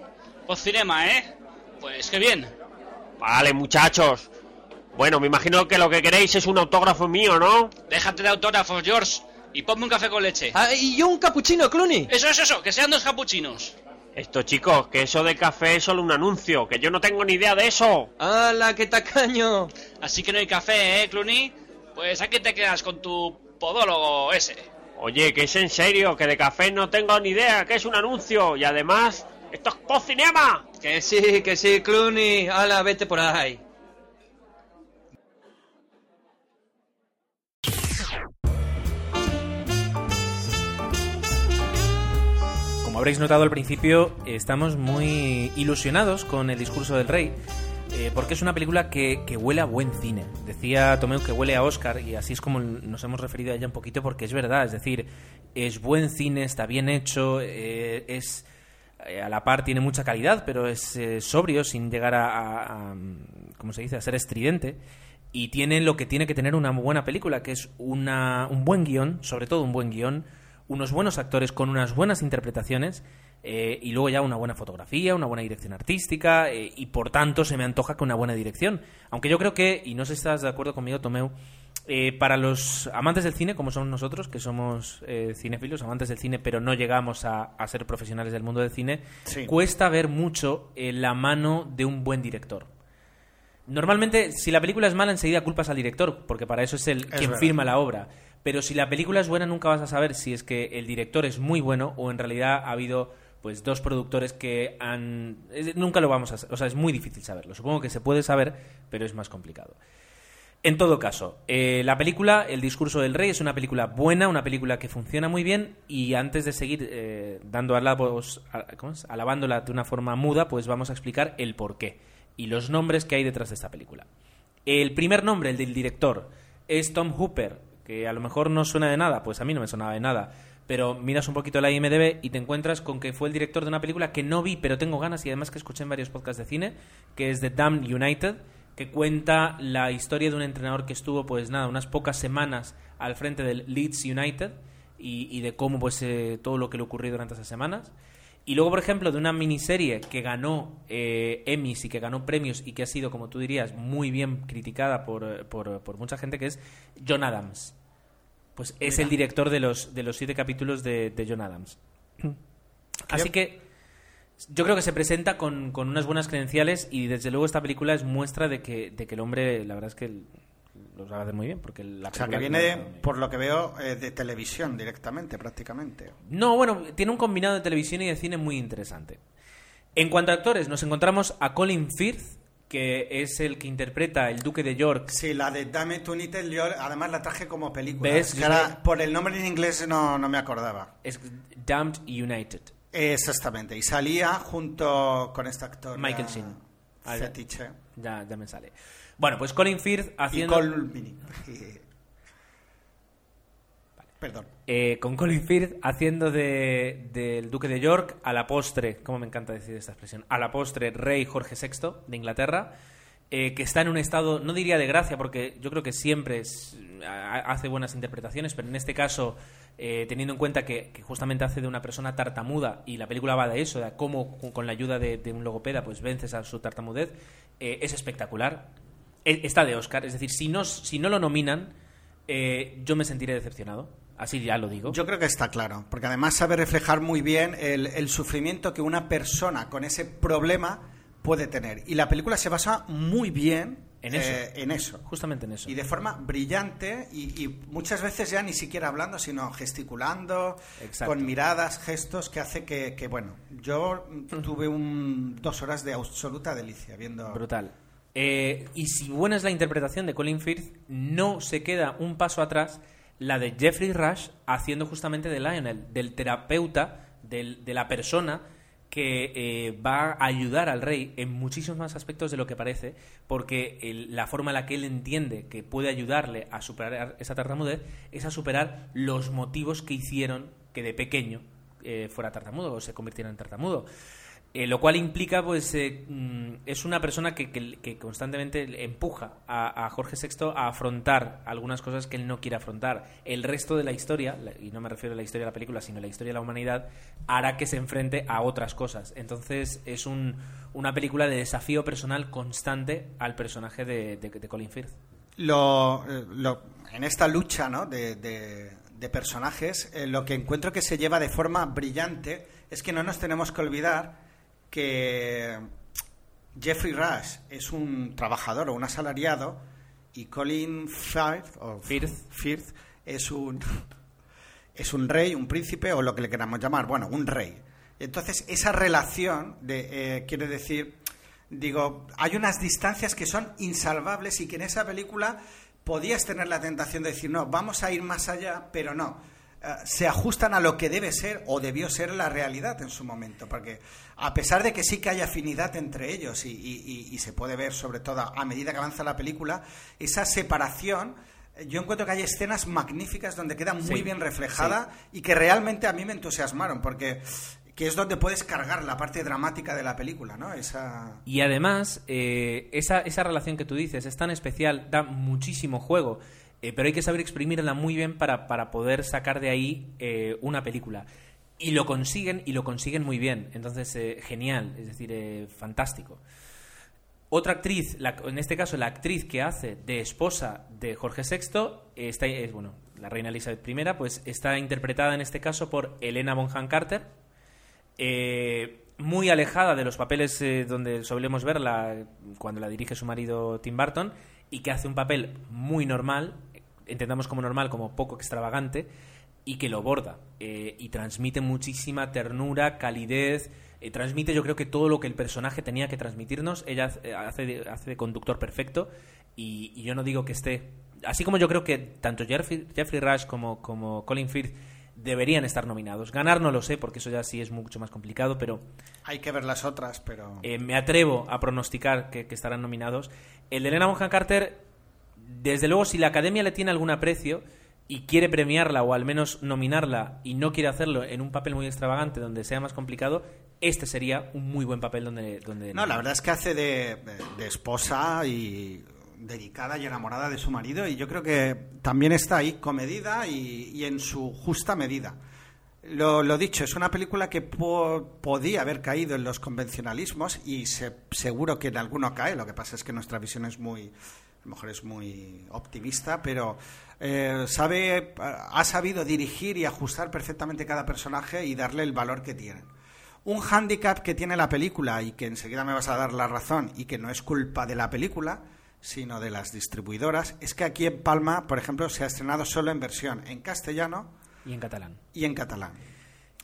Post Cinema, ¿eh? Pues qué bien. Vale, muchachos. Bueno, me imagino que lo que queréis es un autógrafo mío, ¿no? Déjate de autógrafos, George. Y ponme un café con leche. Ah, y yo un capuchino, Clooney. Eso, eso, eso. Que sean dos capuchinos. Esto, chicos, que eso de café es solo un anuncio, que yo no tengo ni idea de eso. ¡Hala, qué tacaño! Así que no hay café, ¿eh, Clooney? Pues aquí te quedas con tu podólogo ese. Oye, que es en serio, que de café no tengo ni idea, que es un anuncio. Y además, esto es Pod Cinema. Que sí, que sí, Clooney. ¡Hala, vete por ahí! Como habréis notado al principio, estamos muy ilusionados con el discurso del rey, eh, porque es una película que, que huele a buen cine. Decía Tomeu que huele a Oscar, y así es como nos hemos referido a ella un poquito, porque es verdad, es decir, es buen cine, está bien hecho, eh, es eh, a la par tiene mucha calidad, pero es sobrio sin llegar a, a- a, ¿cómo se dice?, a ser estridente. Y tiene lo que tiene que tener una buena película, que es una, un buen guion, sobre todo un buen guion, unos buenos actores con unas buenas interpretaciones eh, y luego ya una buena fotografía, una buena dirección artística eh, y por tanto se me antoja con una buena dirección. Aunque yo creo que, y no sé si estás de acuerdo conmigo, Tomeu, eh, para los amantes del cine, como somos nosotros, que somos cinéfilos, amantes del cine, pero no llegamos a, a ser profesionales del mundo del cine, Sí. cuesta ver mucho la mano de un buen director. Normalmente, si la película es mala, enseguida culpas al director, porque para eso es el quien verdad. firma la obra. Pero si la película es buena, nunca vas a saber si es que el director es muy bueno o en realidad ha habido pues dos productores que han nunca lo vamos a o sea es muy difícil saberlo. Supongo que se puede saber pero es más complicado. En todo caso, eh, la película El discurso del rey es una película buena, una película que funciona muy bien y antes de seguir eh, dando alabos, alabándola de una forma muda, pues vamos a explicar el porqué y los nombres que hay detrás de esta película. El primer nombre, el del director, es Tom Hooper, que a lo mejor no suena de nada, pues a mí no me sonaba de nada, pero miras un poquito la IMDB y te encuentras con que fue el director de una película que no vi, pero tengo ganas y además que escuché en varios podcasts de cine, que es The Damned United, que cuenta la historia de un entrenador que estuvo, pues nada, unas pocas semanas al frente del Leeds United y, y de cómo, pues, eh, todo lo que le ocurrió durante esas semanas. Y luego, por ejemplo, de una miniserie que ganó eh, Emmys y que ganó premios y que ha sido, como tú dirías, muy bien criticada por, eh, por, por mucha gente, que es John Adams. Pues es el director de los, de los siete capítulos de, de John Adams. Así que yo creo que se presenta con, con unas buenas credenciales y desde luego esta película es muestra de que, de que el hombre, la verdad es que el- lo sabe hacer muy bien. Porque la O sea, que película- viene, por lo que veo, eh, de televisión directamente, prácticamente. No, bueno, tiene un combinado de televisión y de cine muy interesante. En cuanto a actores, nos encontramos a Colin Firth, que es el que interpreta el Duque de York. Sí, la de Dame United, yo además la traje como película. ¿Ves? Que ahora, por el nombre en inglés no, no me acordaba. Es Damned United. Exactamente, y salía junto con este actor. Michael Sheen. Ya. Fetiche. Ya, ya me sale. Bueno, pues Colin Firth Y haciendo... Perdón. Eh, con Colin Firth haciendo de- del Duque de York a la postre, como me encanta decir esta expresión, a la postre rey Jorge VI de Inglaterra, eh, que está en un estado, no diría de gracia, porque yo creo que siempre hace buenas interpretaciones, pero en este caso, eh, teniendo en cuenta que, justamente hace de una persona tartamuda, y la película va de eso, de cómo con, la ayuda de, de un logopeda pues vences a su tartamudez, es espectacular. E- Está de Oscar, es decir, si no, si no lo nominan, yo me sentiré decepcionado. Así ya lo digo. Yo creo que está claro, porque además sabe reflejar muy bien el, el sufrimiento que una persona con ese problema puede tener. Y la película se basa muy bien En eso. eh, en eso. Justamente en eso. Y de forma brillante y, y muchas veces ya ni siquiera hablando, sino gesticulando, Exacto. con miradas, gestos, que hace que, que, bueno, yo tuve un, dos horas de absoluta delicia viendo... Brutal. Eh, y si buena es la interpretación de Colin Firth, no se queda un paso atrás la de Jeffrey Rush haciendo justamente de Lionel, del terapeuta, del- de la persona que eh, va a ayudar al rey en muchísimos más aspectos de lo que parece, porque el- la forma en la que él entiende que puede ayudarle a superar esa tartamudez es a superar los motivos que hicieron que de pequeño eh, fuera tartamudo o se convirtiera en tartamudo. Eh, lo cual implica, pues, eh, mm, es una persona que, que- constantemente empuja a, Jorge VI a afrontar algunas cosas que él no quiere afrontar. El resto de la historia, y no me refiero a la historia de la película, sino a la historia de la humanidad, hará que se enfrente a otras cosas. Entonces, es un- una película de desafío personal constante al personaje de, de- Colin Firth. lo, eh, lo- en esta lucha ¿no? de, de- personajes, lo que encuentro que se lleva de forma brillante es que no nos tenemos que olvidar que Jeffrey Rush es un trabajador o un asalariado y Colin Firth, o Firth. Firth es un es un rey, un príncipe o lo que le queramos llamar, bueno, un rey. Entonces, esa relación de, eh, quiere decir, digo, hay unas distancias que son insalvables y que en esa película podías tener la tentación de decir, no, vamos a ir más allá, pero no. Eh, se ajustan a lo que debe ser o debió ser la realidad en su momento, porque a pesar de que sí que hay afinidad entre ellos y, y- y- y se puede ver sobre todo a medida que avanza la película, esa separación, eh, yo encuentro que hay escenas magníficas donde queda muy Sí, bien reflejada y que realmente a mí me entusiasmaron, porque que es donde puedes cargar la parte dramática de la película, ¿no? Esa... Y además, eh, esa, esa relación que tú dices es tan especial, da muchísimo juego, eh, pero hay que saber exprimirla muy bien para, para poder sacar de ahí eh, una película. Y lo consiguen, y lo consiguen muy bien. Entonces, eh, genial, es decir, fantástico. Otra actriz, en este caso la actriz que hace de esposa de Jorge VI, está, es, bueno, la reina Elizabeth I, pues está interpretada en este caso por Elena Bonham Carter, muy alejada de los papeles donde solemos verla cuando la dirige su marido Tim Burton y que hace un papel muy normal, entendamos como normal, como poco extravagante y que lo borda eh, y transmite muchísima ternura, calidez, eh, transmite yo creo que todo lo que el personaje tenía que transmitirnos, ella eh, hace de, hace de conductor perfecto y, y yo no digo que esté, así como yo creo que tanto Jeffrey, Jeffrey Rush como, como Colin Firth deberían estar nominados. Ganar no lo sé, porque eso ya sí es mucho más complicado, pero Hay que ver las otras, pero... eh, me atrevo a pronosticar que, que estarán nominados. El de Elena Bonham Carter, desde luego, si la academia le tiene algún aprecio y quiere premiarla o al menos nominarla y no quiere hacerlo en un papel muy extravagante donde sea más complicado, este sería un muy buen papel donde... donde No, la verdad es que hace de, esposa y dedicada y enamorada de su marido y yo creo que también está ahí comedida y, en su justa medida. Lo, lo dicho, es una película que po- podía haber caído en los convencionalismos y se- seguro que en alguno cae, lo que pasa es que nuestra visión es muy, lo mejor es muy optimista, pero eh, sabe, ha sabido dirigir y ajustar perfectamente cada personaje y darle el valor que tienen. Un hándicap que tiene la película y que enseguida me vas a dar la razón y que no es culpa de la película, sino de las distribuidoras, es que aquí en Palma, por ejemplo, se ha estrenado solo en versión en castellano Y en catalán. y en catalán.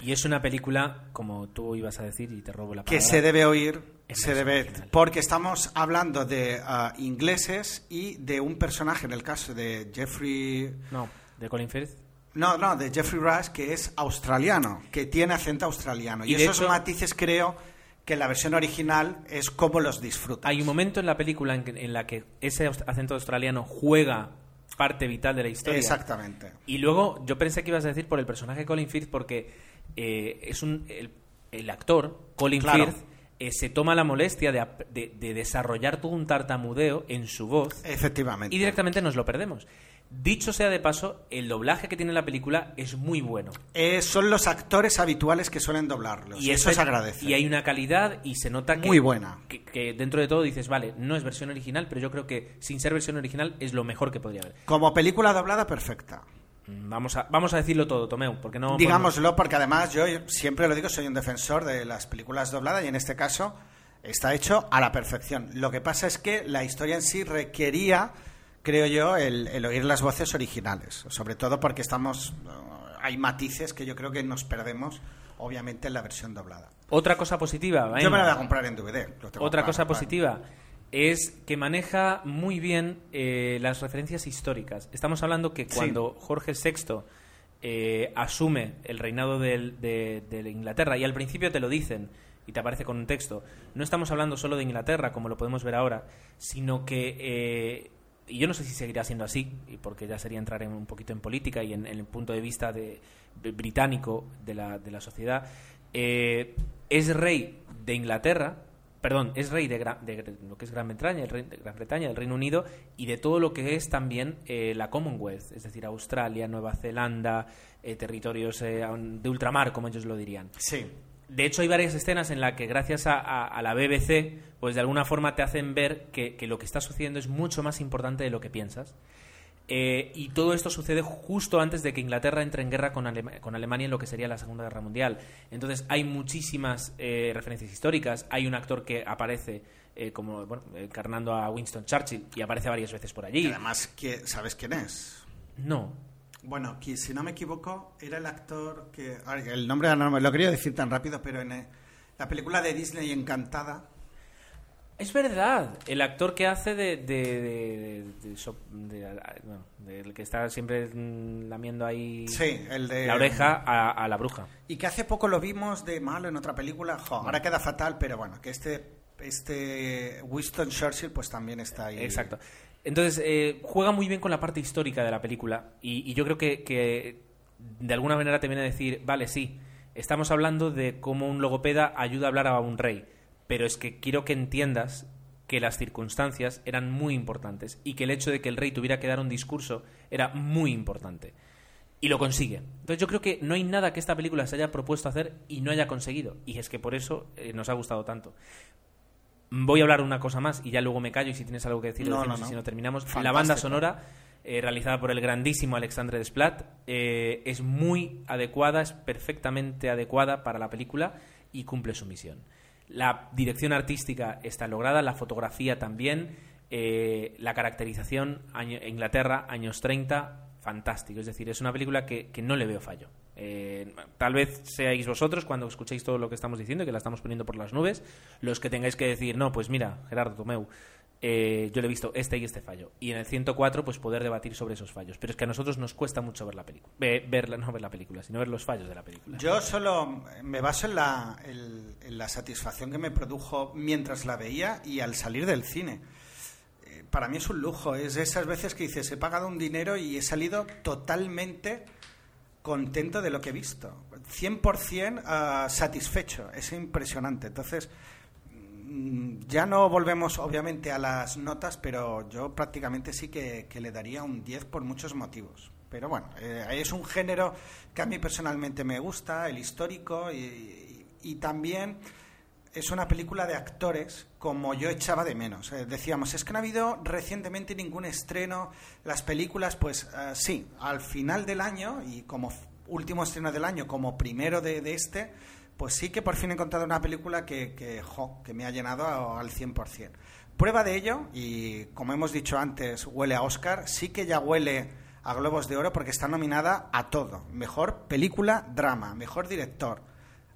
Y es una película, como tú ibas a decir, y te robo la Que palabra. se debe oír, se debe, porque estamos hablando de ah, ingleses y de un personaje, en el caso de Jeffrey, No, de Colin Firth. no, no, de Jeffrey Rush, que es australiano, que tiene acento australiano. Y, esos hecho- matices creo que en la versión original es como los disfrutas. Hay un momento en la película en, que- en la que ese acento australiano juega parte vital de la historia. Exactamente. Y luego yo pensé que ibas a decir por el personaje de Colin Firth porque eh, es un el, el actor Colin Claro. Firth eh, se toma la molestia de, de- de desarrollar todo un tartamudeo en su voz Efectivamente. y directamente nos lo perdemos. Dicho sea de paso, el doblaje que tiene la película es muy bueno. Eh, son los actores habituales que suelen doblarlos. Y eso es- se agradece. Y hay una calidad y se nota que, Muy buena. que, que dentro de todo dices, vale, no es versión original, pero yo creo que sin ser versión original es lo mejor que podría haber. Como película doblada, perfecta. Vamos a, vamos a decirlo todo, Tomeu, porque no... Digámoslo, porque además yo siempre lo digo, soy un defensor de las películas dobladas y en este caso está hecho a la perfección. Lo que pasa es que la historia en sí requería, creo yo, el, el oír las voces originales. Sobre todo porque estamos. eh, hay matices que yo creo que nos perdemos, obviamente, en la versión doblada. Otra cosa positiva, Yo me la voy a comprar en DVD. Otra cosa positiva es que maneja muy bien eh, las referencias históricas. Estamos hablando que Sí. cuando Jorge VI eh, asume el reinado del- de, de Inglaterra, y al principio te lo dicen y te aparece con un texto, no estamos hablando solo de Inglaterra, como lo podemos ver ahora, sino que... eh, y yo no sé si seguirá siendo así, y porque ya sería entrar en un poquito en política y en, en el punto de vista de, de- británico de la, de la sociedad. es rey de Inglaterra, perdón, es rey de, Gra- de Gr- lo que es Gran Bretaña, el rey de Gran Bretaña, del Reino Unido y de todo lo que es también eh, la Commonwealth, es decir, Australia, Nueva Zelanda, eh, territorios eh, de ultramar, como ellos lo dirían. Sí. De hecho, hay varias escenas en las que, gracias a, a- a la BBC, pues de alguna forma te hacen ver que, que lo que está sucediendo es mucho más importante de lo que piensas. Eh, y todo esto sucede justo antes de que Inglaterra entre en guerra con, Alema- con Alemania en lo que sería la Segunda Guerra Mundial. Entonces, hay muchísimas eh, referencias históricas. Hay un actor que aparece eh, como bueno, encarnando a Winston Churchill y aparece varias veces por Y allí. además, que, ¿sabes quién es? No. Bueno, que si no me equivoco, era el actor que. El nombre no lo quería decir tan rápido, pero en eh, la película de Disney Encantada. Es verdad, el actor que hace de, de, de- de so- de- bueno, del que está siempre mm, lamiendo ahí Sí, el de. la oreja a, a la bruja. Y que hace poco lo vimos de malo en otra película. Jo, ahora queda fatal, pero bueno, que este, este Winston Churchill pues también está ahí. Exacto. Entonces, eh, juega muy bien con la parte histórica de la película y, y yo creo que, que de alguna manera te viene a decir, vale, sí, estamos hablando de cómo un logopeda ayuda a hablar a un rey, pero es que quiero que entiendas que las circunstancias eran muy importantes y que el hecho de que el rey tuviera que dar un discurso era muy importante. Y lo consigue. Entonces yo creo que no hay nada que esta película se haya propuesto hacer y no haya conseguido. Y es que por eso eh, nos ha gustado tanto. Voy a hablar una cosa más y ya luego me callo y si tienes algo que decir, No, decimos no, y si no. no terminamos. La banda sonora, eh, realizada por el grandísimo Alexandre Desplat, eh, es muy adecuada, es perfectamente adecuada para la película y cumple su misión. La dirección artística está lograda, la fotografía también, eh, la caracterización, Inglaterra, años 30, fantástico. Es decir, es una película que, que no le veo fallo. Eh, tal vez seáis vosotros cuando escuchéis todo lo que estamos diciendo, que la estamos poniendo por las nubes, los que tengáis que decir, no, pues mira, Gerardo Tomeu, eh, yo le he visto este y este fallo. Y en el 104, pues poder debatir sobre esos fallos. Pero es que a nosotros nos cuesta mucho ver la película. verla, no ver la película, sino ver los fallos de la película. Yo solo me baso en la, satisfacción que me produjo mientras la veía y al salir del cine. Eh, Para mí es un lujo, es esas veces que dices, he pagado un dinero y he salido totalmente contento de lo que he visto. 100% ah, satisfecho, es impresionante. Entonces, ya no volvemos obviamente a las notas, pero yo prácticamente sí que, le daría un 10 por muchos motivos. Pero bueno, eh, es un género que a mí personalmente me gusta, el histórico, y, también es una película de actores como yo echaba de menos. Eh, decíamos, es que no ha habido recientemente ningún estreno. Las películas, pues eh, sí, al final del año y como último estreno del año, como primero de este, pues sí que por fin he encontrado una película que, que, jo, que me ha llenado a- al 100%. Prueba de ello, y como hemos dicho antes, huele a Oscar, sí que ya huele a Globos de Oro porque está nominada a todo. Mejor película, drama, mejor director,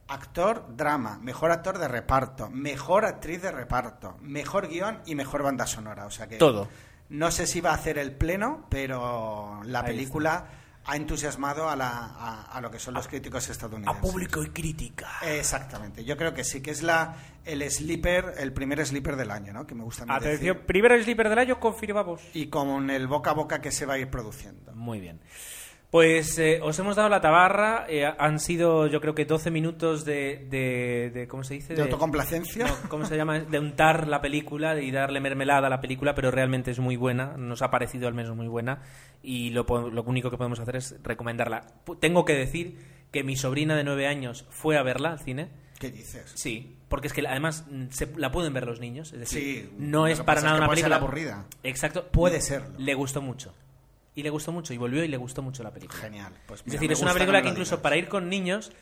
actor, drama, mejor actor de reparto, mejor actriz de reparto, mejor guion y mejor banda sonora. O sea que Todo. no sé si va a hacer el pleno, pero la Ahí película ha entusiasmado a, la, a, a lo que son los críticos estadounidenses. y crítica. Exactamente. Yo creo que sí, que es la el sleeper, el primer sleeper del año, ¿no? Que me gusta a Atención, decir. primero sleeper del año, confirmamos. Y con el boca a boca que se va a ir produciendo. Muy bien. Pues eh, os hemos dado la tabarra. eh, han sido, yo creo que 12 minutos de. de, de- ¿Cómo se dice? ¿De autocomplacencia? No, ¿Cómo se llama? De untar la película y darle mermelada a la película, pero realmente es muy buena. Nos ha parecido al menos muy buena. Y lo, lo único que podemos hacer es recomendarla. Tengo que decir que mi sobrina de 9 años fue a verla al cine. ¿Qué dices? Sí, porque es que además mm, se, la pueden ver los niños. Es decir, Sí, no es para nada una película aburrida. Exacto. Puede serlo. Le gustó mucho. Y le gustó mucho. Y volvió y le gustó mucho la película. Genial. Pues Es mira, decir, me es una película que incluso digas. para ir con niños,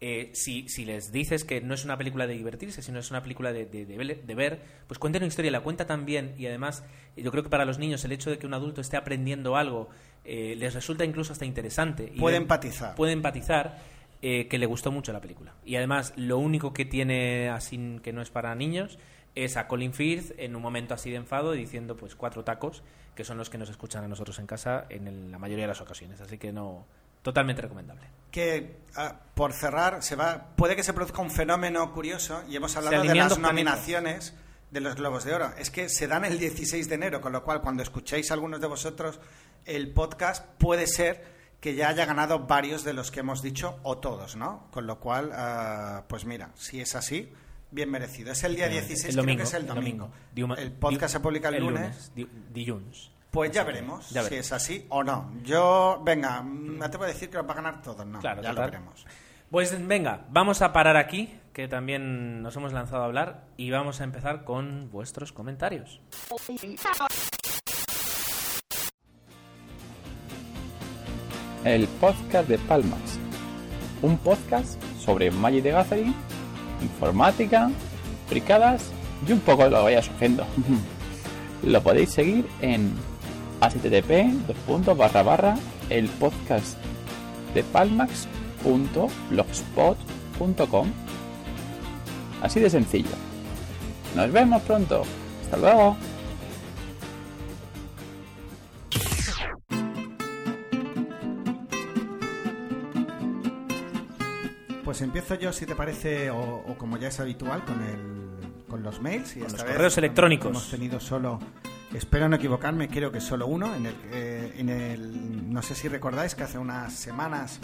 eh, si, si les dices que no es una película de divertirse, sino es una película de, de- de ver- de ver, pues cuenta una historia, la cuenta tan bien y además yo creo que para los niños el hecho de que un adulto esté aprendiendo algo eh, les resulta incluso hasta interesante. Y Puede empatizar. Puede empatizar eh, que le gustó mucho la película. Y además lo único que tiene así que no es para niños es a Colin Firth en un momento así de enfado diciendo pues cuatro tacos que son los que nos escuchan a nosotros en casa en el- la mayoría de las ocasiones. Así que no, totalmente recomendable. que ah, por cerrar se va puede que se produzca un fenómeno curioso y hemos hablado de las nominaciones de los Globos de Oro. Es que se dan el 16 de enero, con lo cual cuando escuchéis algunos de vosotros el podcast puede ser que ya haya ganado varios de los que hemos dicho o todos, ¿no? Con lo cual, ah, pues mira, si es así, bien merecido. Es el día 16, el creo domingo, que es el domingo. El podcast se publica el, lunes. di- dilluns. Pues ya veremos si es así o no. Yo, venga, me atrevo a decir que los va a ganar todos, ¿no? Claro, ya lo veremos. Pues venga, vamos a parar aquí, que también nos hemos lanzado a hablar, y vamos a empezar con vuestros comentarios. el podcast de Palmax. Un podcast sobre Magic the Gathering, informática, fricadas y un poco lo vaya surgiendo. lo podéis seguir en http barra barra el podcast de palmax.blogspot.com Así de sencillo. Nos vemos pronto. Hasta luego. Pues empiezo yo, si te parece, o, o como ya es habitual, con, el, con los mails. Y Con esta los vez correos electrónicos. Hemos tenido solo, espero no equivocarme, creo que solo uno. En el, eh, en el, no sé si recordáis que hace unas semanas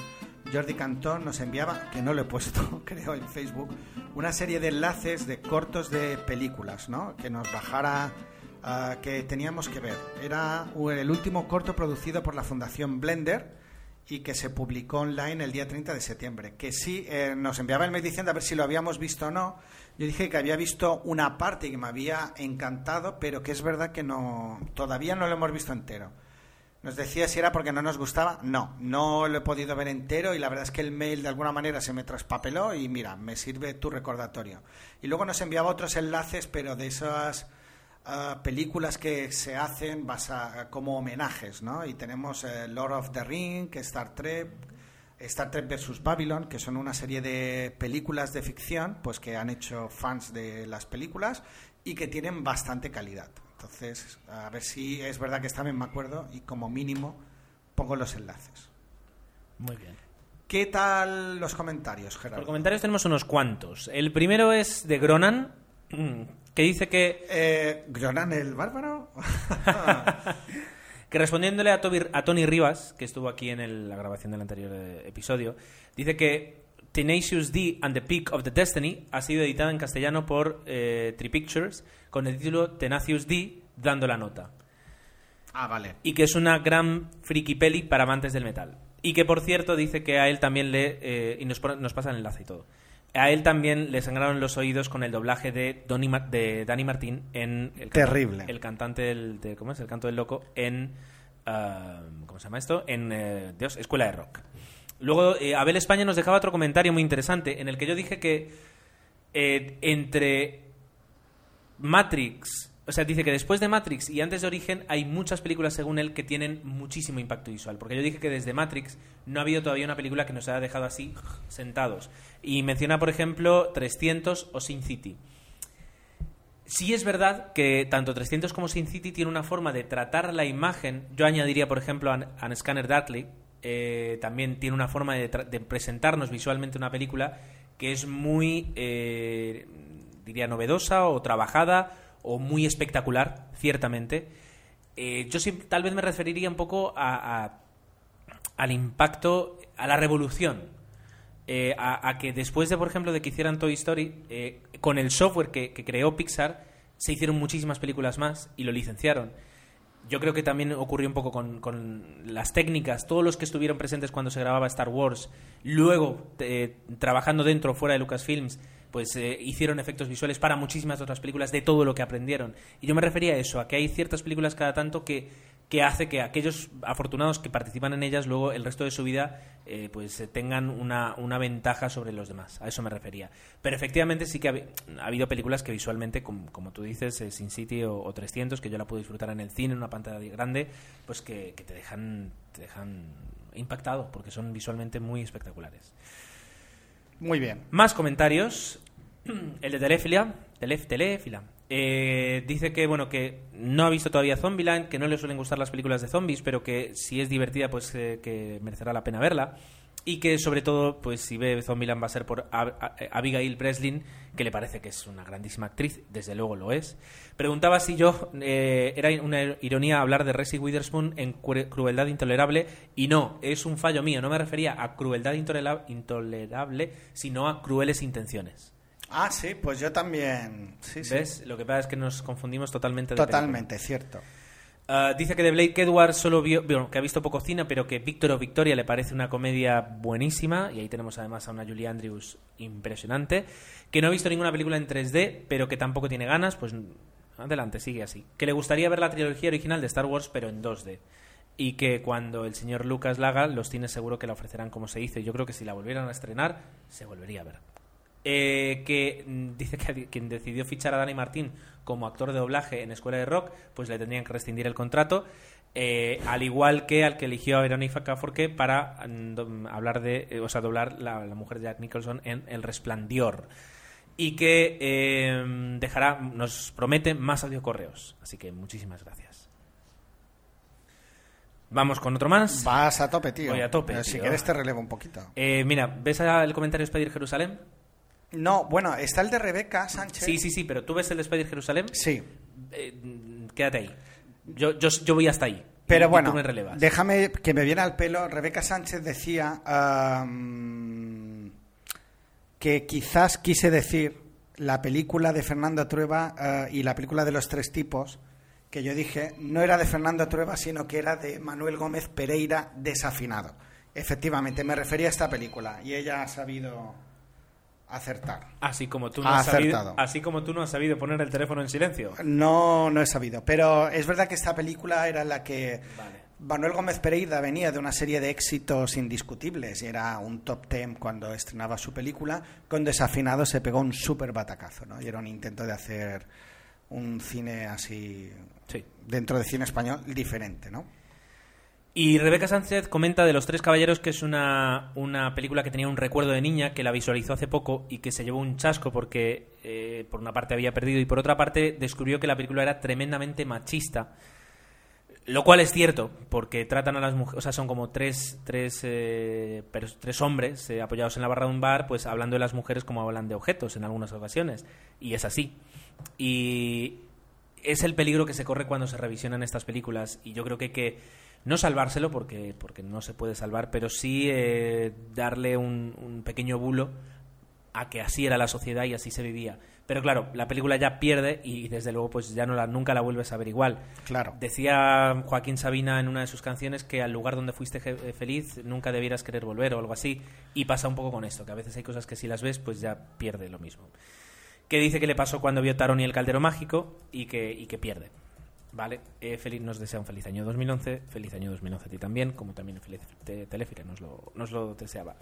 Jordi Cantón nos enviaba, que no lo he puesto, creo, en Facebook, una serie de enlaces de cortos de películas, ¿no? Que nos bajara, ah, que teníamos que ver. Era el último corto producido por la Fundación Blender y que se publicó online el día 30 de septiembre. Que sí, eh, nos enviaba el mail diciendo a ver si lo habíamos visto o no. Yo dije que había visto una parte que me había encantado, pero que es verdad que no todavía no lo hemos visto entero. Nos decía si era porque no nos gustaba. No, no lo he podido ver entero y la verdad es que el mail de alguna manera se me traspapeló y mira, me sirve tu recordatorio. Y luego nos enviaba otros enlaces, pero de esas ah, películas que se hacen basa, como homenajes, ¿no? Y tenemos eh, Lord of the Ring, Star Trek, Star Trek vs. Babylon, que son una serie de películas de ficción, pues que han hecho fans de las películas y que tienen bastante calidad. Entonces, a ver si es verdad que vez me acuerdo y como mínimo pongo los enlaces. Muy bien. ¿Qué tal los comentarios, Por Gerardo? comentarios tenemos unos cuantos. El primero es de Gronan, que dice que Eh, ¿Gronan el bárbaro? que respondiéndole a, Toby- a Tony Rivas, que estuvo aquí en el- la grabación del anterior eh, episodio, dice que Tenacious D and the Peak of the Destiny ha sido editada en castellano por eh, Pictures con el título Tenacious D dando la nota. ah, vale. Y que es una gran friki peli para amantes del metal. Y que, por cierto, dice que a él también le... eh, y nos, nos pasa el enlace y todo. A él también le sangraron los oídos con el doblaje de, Donny Ma- de Danny Martín en... El Terrible. El cantante del... de- ¿Cómo es? El canto del loco en... ah, ¿Cómo se llama esto? En... eh, Dios, Escuela de Rock. Luego, eh, Abel España nos dejaba otro comentario muy interesante en el que yo dije que eh, entre Matrix, o sea, dice que después de Matrix y antes de Origen hay muchas películas, según él, que tienen muchísimo impacto visual. Porque yo dije que desde Matrix no ha habido todavía una película que nos haya dejado así sentados. Y menciona, por ejemplo, 300 o Sin City. Sí es verdad que tanto 300 como Sin City tiene una forma de tratar la imagen. Yo añadiría, por ejemplo, a An Scanner Darkly, eh, también tiene una forma de, de presentarnos visualmente una película que es muy, eh, diría, novedosa o trabajada o muy espectacular, ciertamente. Eh, yo sí, tal vez me referiría un poco a- al impacto, a la revolución. Eh, a, que después de, por ejemplo, de que hicieran Toy Story, eh, con el software que, creó Pixar, se hicieron muchísimas películas más y lo licenciaron. Yo creo que también ocurrió un poco con, con las técnicas, todos los que estuvieron presentes cuando se grababa Star Wars, luego trabajando dentro o fuera de Lucasfilms, pues eh, hicieron efectos visuales para muchísimas otras películas de todo lo que aprendieron. Y yo me refería a eso, a que hay ciertas películas cada tanto que, que hace que aquellos afortunados que participan en ellas luego el resto de su vida eh, pues eh, tengan una, una ventaja sobre los demás. A eso me refería. Pero efectivamente sí que ha, ha habido películas que visualmente, como, tú dices, eh, Sin City o, o 300, que yo la puedo disfrutar en el cine, en una pantalla grande, pues que, que te dejan te dejan impactado porque son visualmente muy espectaculares. Muy bien. Más comentarios. El de Teléfila. Telef, Teléfila. Eh, dice que bueno que no ha visto todavía Zombieland, que no le suelen gustar las películas de zombies, pero que si es divertida, pues eh, que merecerá la pena verla. Y que sobre todo, pues si ve Zombieland va a ser por Ab- Abigail Breslin, que le parece que es una grandísima actriz, desde luego lo es. Preguntaba si yo eh, era una ironía hablar de Reese Witherspoon en Cru- Crueldad Intolerable, y no, es un fallo mío, no me refería a Crueldad Intolera- Intolerable, sino a Crueles Intenciones. Ah, sí, pues yo también. Sí, sí. ¿Ves? Lo que pasa es que nos confundimos totalmente. de película. Totalmente, cierto. Ah, dice que de Blake Edwards solo vio, que ha visto poco cine, pero que Víctor o Victoria le parece una comedia buenísima. Y ahí tenemos además a una Julie Andrews impresionante. Que no ha visto ninguna película en 3D, pero que tampoco tiene ganas. Pues adelante, sigue así. Que le gustaría ver la trilogía original de Star Wars, pero en 2D. Y que cuando el señor Lucas la haga, los cines seguro que la ofrecerán como se hizo. Y yo creo que si la volvieran a estrenar, se volvería a ver. Eh, que mm, dice que quien decidió fichar a Dani Martín como actor de doblaje en Escuela de Rock, pues le tendrían que rescindir el contrato, eh, al igual que al que eligió a Verónica Caforque para mm, hablar de, eh, o sea, doblar la, la mujer de Jack Nicholson en El Resplandor. Y que eh, dejará, nos promete más audiocorreos. Así que muchísimas gracias. Vamos con otro más. Vas a tope, tío. Voy a tope, Pero Si tío. quieres te relevo un poquito. Eh, mira, ¿ves el comentario de Despedir Jerusalén? No, bueno, está el de Rebeca Sánchez. Sí, sí, sí, pero ¿tú ves el Despedir Jerusalén? Sí. Eh, quédate ahí. Yo, yo, yo voy hasta ahí. Pero bueno, déjame que me viene al pelo. Rebeca Sánchez decía que quizás quise decir la película de Fernando Trueba eh, y la película de los tres tipos, que yo dije no era de Fernando Trueba, sino que era de Manuel Gómez Pereira desafinado. Efectivamente, me refería a esta película y ella ha sabido acertar. Así como tú no Ha has sabido, así como tú no has sabido poner el teléfono en silencio. No, no he sabido. Pero es verdad que esta película era la que Vale. Manuel Gómez Pereira venía de una serie de éxitos indiscutibles y era un top ten cuando estrenaba su película. Con Desafinado se pegó un súper batacazo, ¿no? Y era un intento de hacer un cine así, Sí. dentro de cine español, diferente, ¿no? Y Rebeca Sánchez comenta de Los Tres Caballeros que es una, una película que tenía un recuerdo de niña, que la visualizó hace poco y que se llevó un chasco porque eh, por una parte había perdido y por otra parte descubrió que la película era tremendamente machista. Lo cual es cierto, porque tratan a las mujeres, o sea, son como tres, tres, eh, tres hombres eh, apoyados en la barra de un bar, pues hablando de las mujeres como hablan de objetos en algunas ocasiones. Y es así. Y es el peligro que se corre cuando se revisionan estas películas. Y yo creo que hay que no salvárselo, porque, porque no se puede salvar, pero sí eh, darle un, un pequeño bulo a que así era la sociedad y así se vivía. Pero claro, la película ya pierde y desde luego pues ya no la, nunca la vuelves a ver igual. Claro. Decía Joaquín Sabina en una de sus canciones que al lugar donde fuiste eh, feliz nunca debieras querer volver o algo así. Y pasa un poco con esto, que a veces hay cosas que si las ves pues ya pierde lo mismo. Que dice que le pasó cuando vio Tarón y el Caldero Mágico y que, y que pierde. Vale, eh, feliz, nos desea un feliz año 2011, feliz año 2011 a ti también, como también feliz te, nos lo, nos lo deseaba.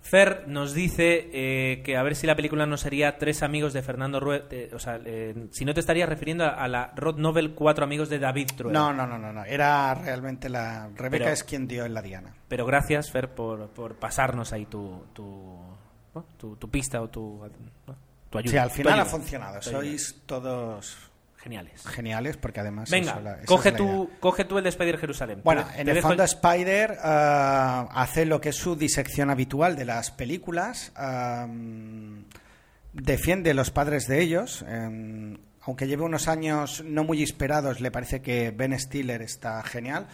Fer nos dice eh, que a ver si la película no sería Tres amigos de Fernando Rueda, o sea, eh, si no te estarías refiriendo a, la road novel Cuatro amigos de David Trueba. No, no, no, no, no. Era realmente la... Rebeca Pero- es quien dio en la diana. Pero gracias, Fer, por, por pasarnos ahí tu, tu, ¿no? tu, tu pista o tu, ¿no? tu ayuda. Sí, al final ha funcionado. Sois todos geniales. Geniales, porque además... Venga, la- coge, tú, coge tú el de Spider-Jerusalén. Bueno, Te- en te el fondo Spider eh, hace lo que es su disección habitual de las películas, am, defiende los padres de ellos, em, aunque lleve unos años no muy esperados, le parece que Ben Stiller está genial.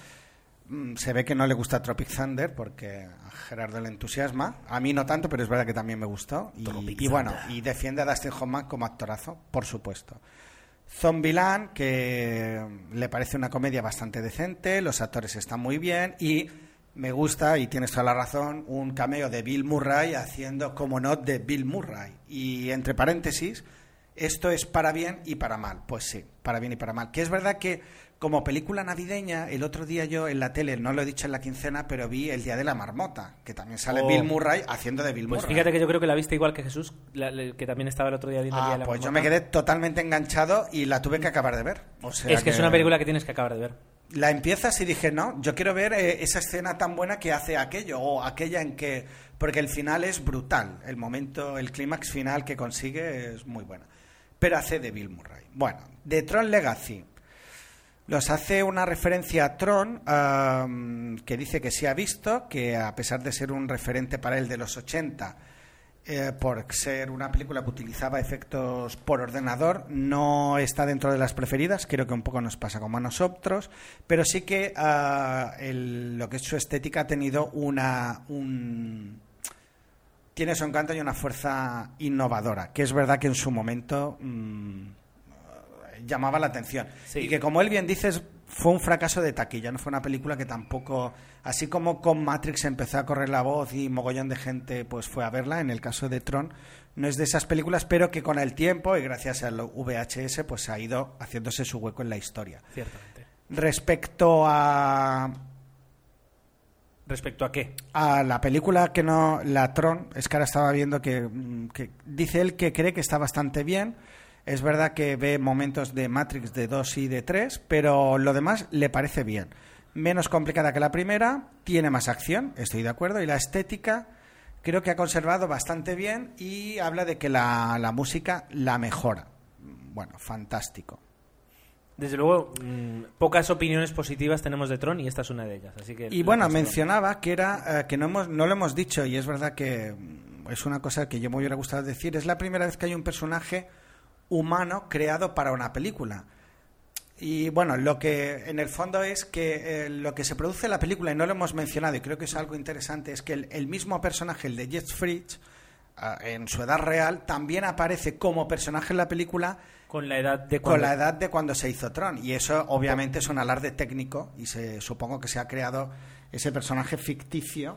Mm, Se ve que no le gusta Tropic Thunder porque a Gerardo le entusiasma. A mí no tanto, pero es verdad que también me gustó. Y, y bueno, y defiende a Dustin Hoffman como actorazo, por supuesto. Zombieland, que le parece una comedia bastante decente, los actores están muy bien y me gusta, y tienes toda la razón, un cameo de Bill Murray haciendo como no de Bill Murray. Y entre paréntesis, esto es para bien y para mal. Pues sí, para bien y para mal. Que es verdad que como película navideña, el otro día yo en la tele, no lo he dicho en la quincena, pero vi El Día de la Marmota, que también sale Oh. Bill Murray haciendo de Bill Pues Murray. fíjate que yo creo que la viste igual que Jesús, la- la- que también estaba el otro día viendo el Ah, día de la pues yo Marmota. me quedé totalmente enganchado y la tuve que acabar de ver. O sea Es que es una película que tienes que acabar de ver. La empiezas y dije, no, yo quiero ver eh, esa escena tan buena que hace aquello, o aquella en que... Porque el final es brutal, el momento, el clímax final que consigue es muy bueno. Pero hace de Bill Murray. Bueno, de Tron Legacy. Los hace una referencia a Tron, que dice que sí ha visto, que a pesar de ser un referente para él de los 80, eh, por ser una película que utilizaba efectos por ordenador, no está dentro de las preferidas, creo que un poco nos pasa como a nosotros, pero sí que ah, lo que es su estética ha tenido una... Un, tiene su encanto y una fuerza innovadora, que es verdad que en su momento mm, llamaba la atención. Sí. Y que como él bien dices, fue un fracaso de taquilla, no fue una película que tampoco, así como con Matrix empezó a correr la voz y mogollón de gente pues fue a verla, en el caso de Tron, no es de esas películas, pero que con el tiempo y gracias al VHS pues ha ido haciéndose su hueco en la historia. Ciertamente. Respecto a ¿Respecto a qué? a la película que no, la Tron, es que ahora estaba viendo que, mm, que dice él que cree que está bastante bien. Es verdad que ve momentos de Matrix de 2 y de 3, pero lo demás le parece bien. Menos complicada que la primera, tiene más acción, estoy de acuerdo, y la estética creo que ha conservado bastante bien y habla de que la, la música la mejora. Bueno, fantástico. Desde luego, mm, pocas opiniones positivas tenemos de Tron y esta es una de ellas. Así que Y bueno, mencionaba que era eh, que no hemos no lo hemos dicho y es verdad que mm, es una cosa que yo me hubiera gustado decir, es la primera vez que hay un personaje humano creado para una película. Y bueno, lo que en el fondo es que eh, lo que se produce en la película, y no lo hemos mencionado, y creo que es algo interesante, es que el, el mismo personaje, el de Jet Fritz, ah, en su edad real, también aparece como personaje en la película Con la edad de con cuando- la edad de cuando se hizo Tron. Y eso obviamente es un alarde técnico y se, supongo que se ha creado ese personaje ficticio,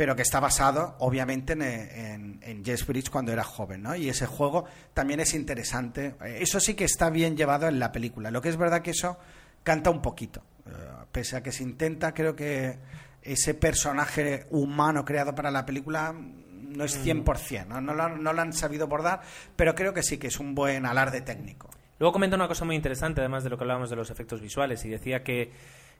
pero que está basado obviamente en, en, en Jess Bridge cuando era joven. ¿no? Y ese juego también es interesante. Eh, Eso sí que está bien llevado en la película. Lo que es verdad que eso canta un poquito. Eh, pese a que se intenta, creo que ese personaje humano creado para la película no es 100%, ¿no? No, lo, han- no lo han sabido abordar, pero creo que sí que es un buen alarde técnico. Luego comenta una cosa muy interesante, además de lo que hablábamos de los efectos visuales, y decía que,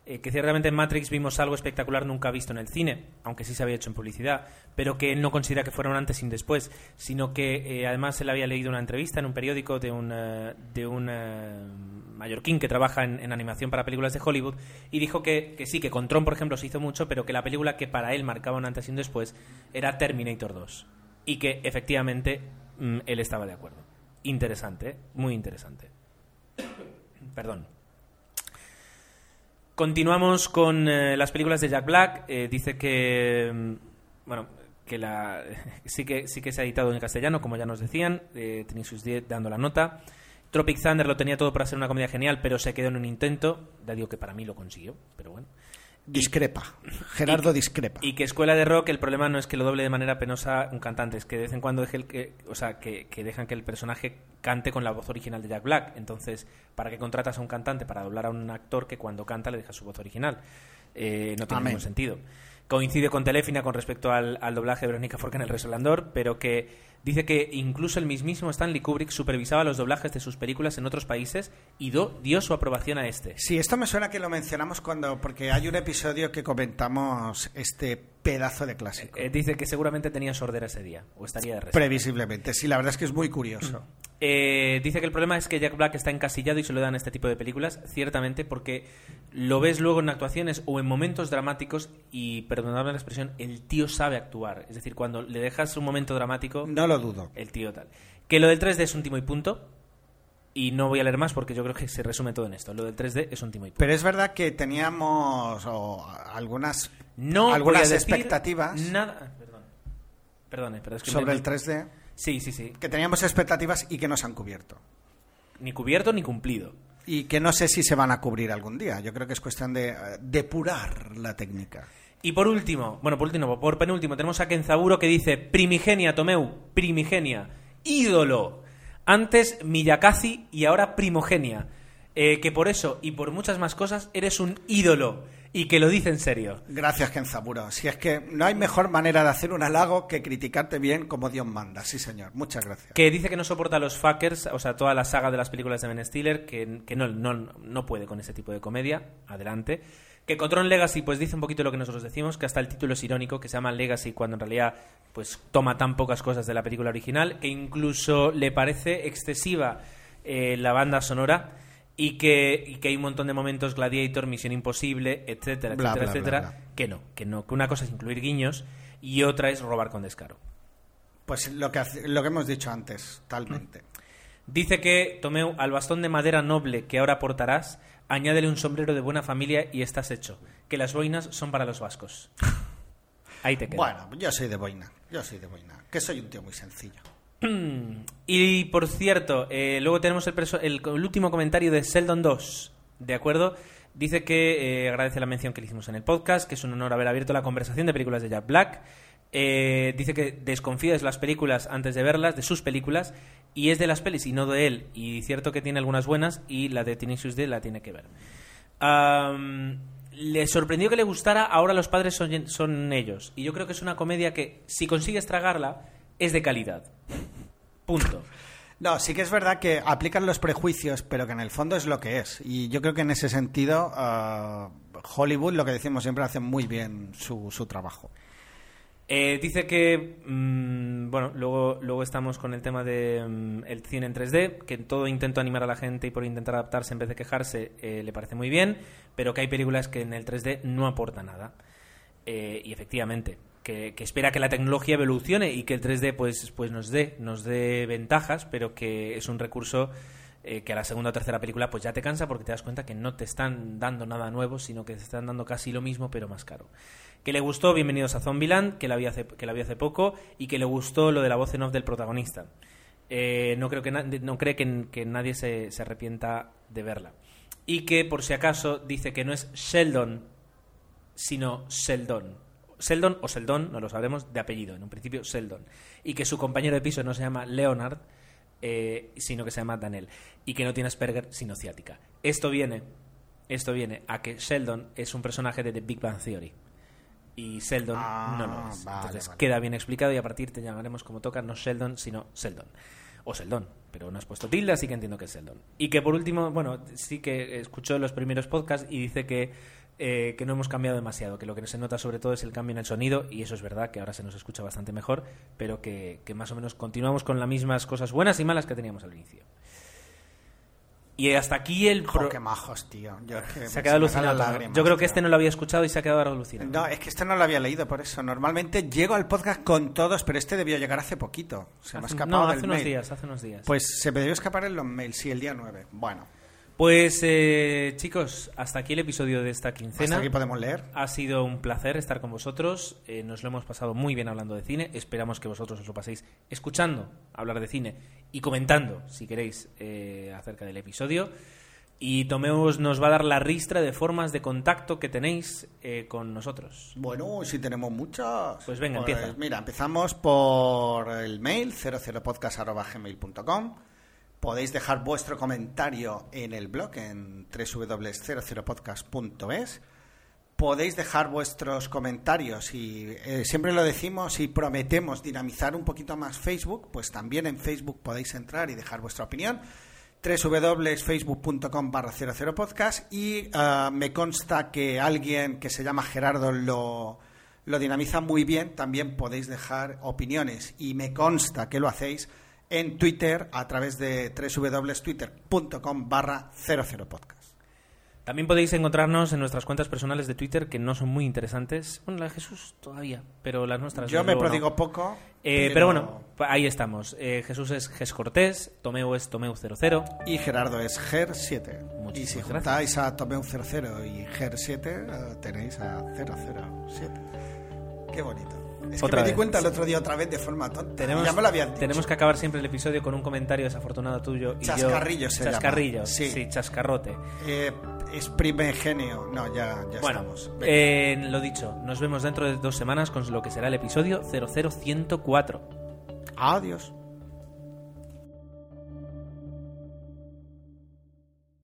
eh, que ciertamente en Matrix vimos algo espectacular nunca visto en el cine, aunque sí se había hecho en publicidad, pero que él no considera que fuera un antes y un después, sino que eh, además él había leído una entrevista en un periódico de un, eh, de un eh, mallorquín que trabaja en, animación para películas de Hollywood, y dijo que, que sí, que con Tron, por ejemplo, se hizo mucho, pero que la película que para él marcaba un antes y un después era Terminator 2, y que efectivamente mm, él estaba de acuerdo. Interesante, muy interesante. Perdón. Continuamos con eh, las películas de Jack Black. Eh, dice que, mm, bueno, que la sí que sí que se ha editado en castellano, como ya nos decían. Eh, Tenacious D dando la nota. Tropic Thunder lo tenía todo para ser una comedia genial, pero se quedó en un intento. Ya digo que para mí lo consiguió, pero bueno. Discrepa. Gerardo discrepa. Y que Escuela de Rock, el problema no es que lo doble de manera penosa un cantante, es que de vez en cuando deje el que, o sea, que, que dejan que el personaje cante con la voz original de Jack Black. Entonces, ¿para qué contratas a un cantante para doblar a un actor que cuando canta le deja su voz original? Eh, no tiene Amén. ningún sentido. Coincide con Telefina con respecto al, al doblaje de Verónica Forca en El Resolandor, pero que dice que incluso el mismísimo Stanley Kubrick supervisaba los doblajes de sus películas en otros países y do- dio su aprobación a este. Sí, esto me suena que lo mencionamos cuando, porque hay un episodio que comentamos este pedazo de clásico. Eh, dice que seguramente tenía sordera ese día, o estaría de resaca. Previsiblemente, sí, la verdad es que es muy curioso. Eh, dice que el problema es que Jack Black está encasillado y se lo dan este tipo de películas, ciertamente, porque lo ves luego en actuaciones o en momentos dramáticos y, perdonadme la expresión, el tío sabe actuar. Es decir, cuando le dejas un momento dramático, No lo dudo. el tío tal. Que lo del 3D es un timo y punto. Y no voy a leer más porque yo creo que se resume todo en esto. Lo del 3D es un timo y punto. Pero es verdad que teníamos o, algunas, no algunas expectativas Nada. Perdón. Perdone, pero es que sobre me- el 3D, Sí, sí, sí. que teníamos expectativas y que no se han cubierto. Ni cubierto ni cumplido. Y que no sé si se van a cubrir algún día. Yo creo que es cuestión de eh, depurar la técnica. Y por último, bueno, por último, por penúltimo, tenemos a Kenzaburo que dice Primigenia, Tomeu, Primigenia, ídolo. Antes Miyakazi y ahora Primogenia. Eh, que por eso y por muchas más cosas eres un ídolo. Y que lo dice en serio. Gracias, Kenzaburo. Si es que no hay mejor manera de hacer un halago que criticarte bien como Dios manda. Sí, señor. Muchas gracias. Que dice que no soporta a los fuckers, o sea, toda la saga de las películas de Ben Stiller, que, que no, no, no puede con ese tipo de comedia. Adelante. Que Control Legacy, pues dice un poquito lo que nosotros decimos, que hasta el título es irónico, que se llama Legacy cuando en realidad pues toma tan pocas cosas de la película original, que incluso le parece excesiva eh, la banda sonora y que, y que hay un montón de momentos Gladiator, Misión Imposible, etcétera, Bla, etcétera, bla, etcétera, bla. que no, que no, que una cosa es incluir guiños y otra es robar con descaro. Pues lo que, hace- lo que hemos dicho antes, talmente. Dice que, Tomeu, al bastón de madera noble que ahora portarás, añádele un sombrero de buena familia y estás hecho. Que las boinas son para los vascos. Ahí te quedas. Bueno, yo soy de boina. Yo soy de boina. Que soy un tío muy sencillo. Y por cierto, eh, luego tenemos el, el, el último comentario de Sheldon 2. ¿De acuerdo? Dice que eh, agradece la mención que le hicimos en el podcast, que es un honor haber abierto la conversación de películas de Jack Black. Eh, dice que desconfía de las películas antes de verlas, de sus películas, y es de las pelis y no de él. Y cierto que tiene algunas buenas y la de Tenacious D la tiene que ver. Le sorprendió que le gustara Ahora los padres son, ellos. Y yo creo que es una comedia que, si consigues tragarla, es de calidad. Punto. No, sí que es verdad que aplican los prejuicios, pero que en el fondo es lo que es. Y yo creo que en ese sentido, ah, Hollywood, lo que decimos siempre, hace muy bien su, su trabajo. Eh, dice que, mm, bueno, luego, luego estamos con el tema de mm, el cine en 3D, que en todo intento animar a la gente y por intentar adaptarse en vez de quejarse eh, le parece muy bien, pero que hay películas que en el 3D no aporta nada. Eh, y efectivamente, que, que espera que la tecnología evolucione y que el 3D pues, pues nos dé, nos dé ventajas, pero que es un recurso eh, que a la segunda o tercera película pues ya te cansa porque te das cuenta que no te están dando nada nuevo, sino que te están dando casi lo mismo pero más caro. Que le gustó Bienvenidos a Zombieland, que la vi hace, que la vi hace poco, y que le gustó lo de la voz en off del protagonista. Eh, no creo que no cree que, que nadie se, se arrepienta de verla. Y que, por si acaso, dice que no es Sheldon, sino Sheldon. Sheldon o Sheldon, no lo sabremos, de apellido, en un principio Sheldon. Y que su compañero de piso no se llama Leonard, eh, sino que se llama Daniel. Y que no tiene Asperger, sino ciática. Esto viene, esto viene a que Sheldon es un personaje de The Big Bang Theory. Y Sheldon Ah, no lo es. vale, Entonces vale. queda bien explicado y a partir te llamaremos como toca, no Sheldon, sino Sheldon. O Sheldon, pero no has puesto tilde, así que entiendo que es Sheldon. Y que por último, bueno, sí que escuchó los primeros podcasts y dice que, eh, que no hemos cambiado demasiado, que lo que se nota sobre todo es el cambio en el sonido, y eso es verdad, que ahora se nos escucha bastante mejor, pero que, que más o menos continuamos con las mismas cosas buenas y malas que teníamos al inicio. Y hasta aquí el... Pro- qué majos, tío. Yo que se ha quedado salen alucinado. lágrimas, Yo creo que tío. este no lo había escuchado y se ha quedado alucinado. No, es que este no lo había leído por eso. Normalmente llego al podcast con todos, pero este debió llegar hace poquito. Se me ha escapado no, del hace unos mail. días, hace unos días. Pues se me debió escapar en los mails, sí, el día 9. Bueno, Pues eh, chicos, hasta aquí el episodio de esta quincena. hasta aquí podemos leer. Ha sido un placer estar con vosotros. eh, nos lo hemos pasado muy bien hablando de cine. Esperamos que vosotros os lo paséis escuchando hablar de cine y comentando, si queréis, eh, acerca del episodio. Y Tomeus nos va a dar la ristra de formas de contacto que tenéis eh, con nosotros. Bueno, si tenemos muchas. Pues venga, empieza. Mira, empezamos por el mail 00podcast.gmail.com. Podéis dejar vuestro comentario en el blog en www.00podcast.es. Podéis dejar vuestros comentarios y eh, siempre lo decimos y prometemos dinamizar un poquito más Facebook, pues también en Facebook podéis entrar y dejar vuestra opinión www.facebook.com barra 00podcast y ah, me consta que alguien que se llama Gerardo lo, lo dinamiza muy bien, también podéis dejar opiniones y me consta que lo hacéis en Twitter a través de www.twitter.com barra 00podcast. También podéis encontrarnos en nuestras cuentas personales de Twitter, que no son muy interesantes. Bueno, la de Jesús todavía, pero las nuestras. Yo me no. prodigo poco. Eh, pero... bueno, ahí estamos. Eh, Jesús es Ges Cortés, Tomeu es Tomeu00. Y Gerardo es GER7. Y Muchísimas si gracias. juntáis a Tomeu 00 y GER7, eh, tenéis a 007. Qué bonito. Es Otra que me di vez. cuenta el otro día otra vez de forma tonta. Tenemos, ya me lo habían dicho. tenemos que acabar siempre el episodio con un comentario desafortunado tuyo. Y yo- Chascarrillo se llama. Chascarrillo, Sí. sí. chascarrote. Eh, exprime genio. No, ya, ya Bueno, estamos. Eh, lo dicho, nos vemos dentro de dos semanas con lo que será el episodio 00104. Adiós.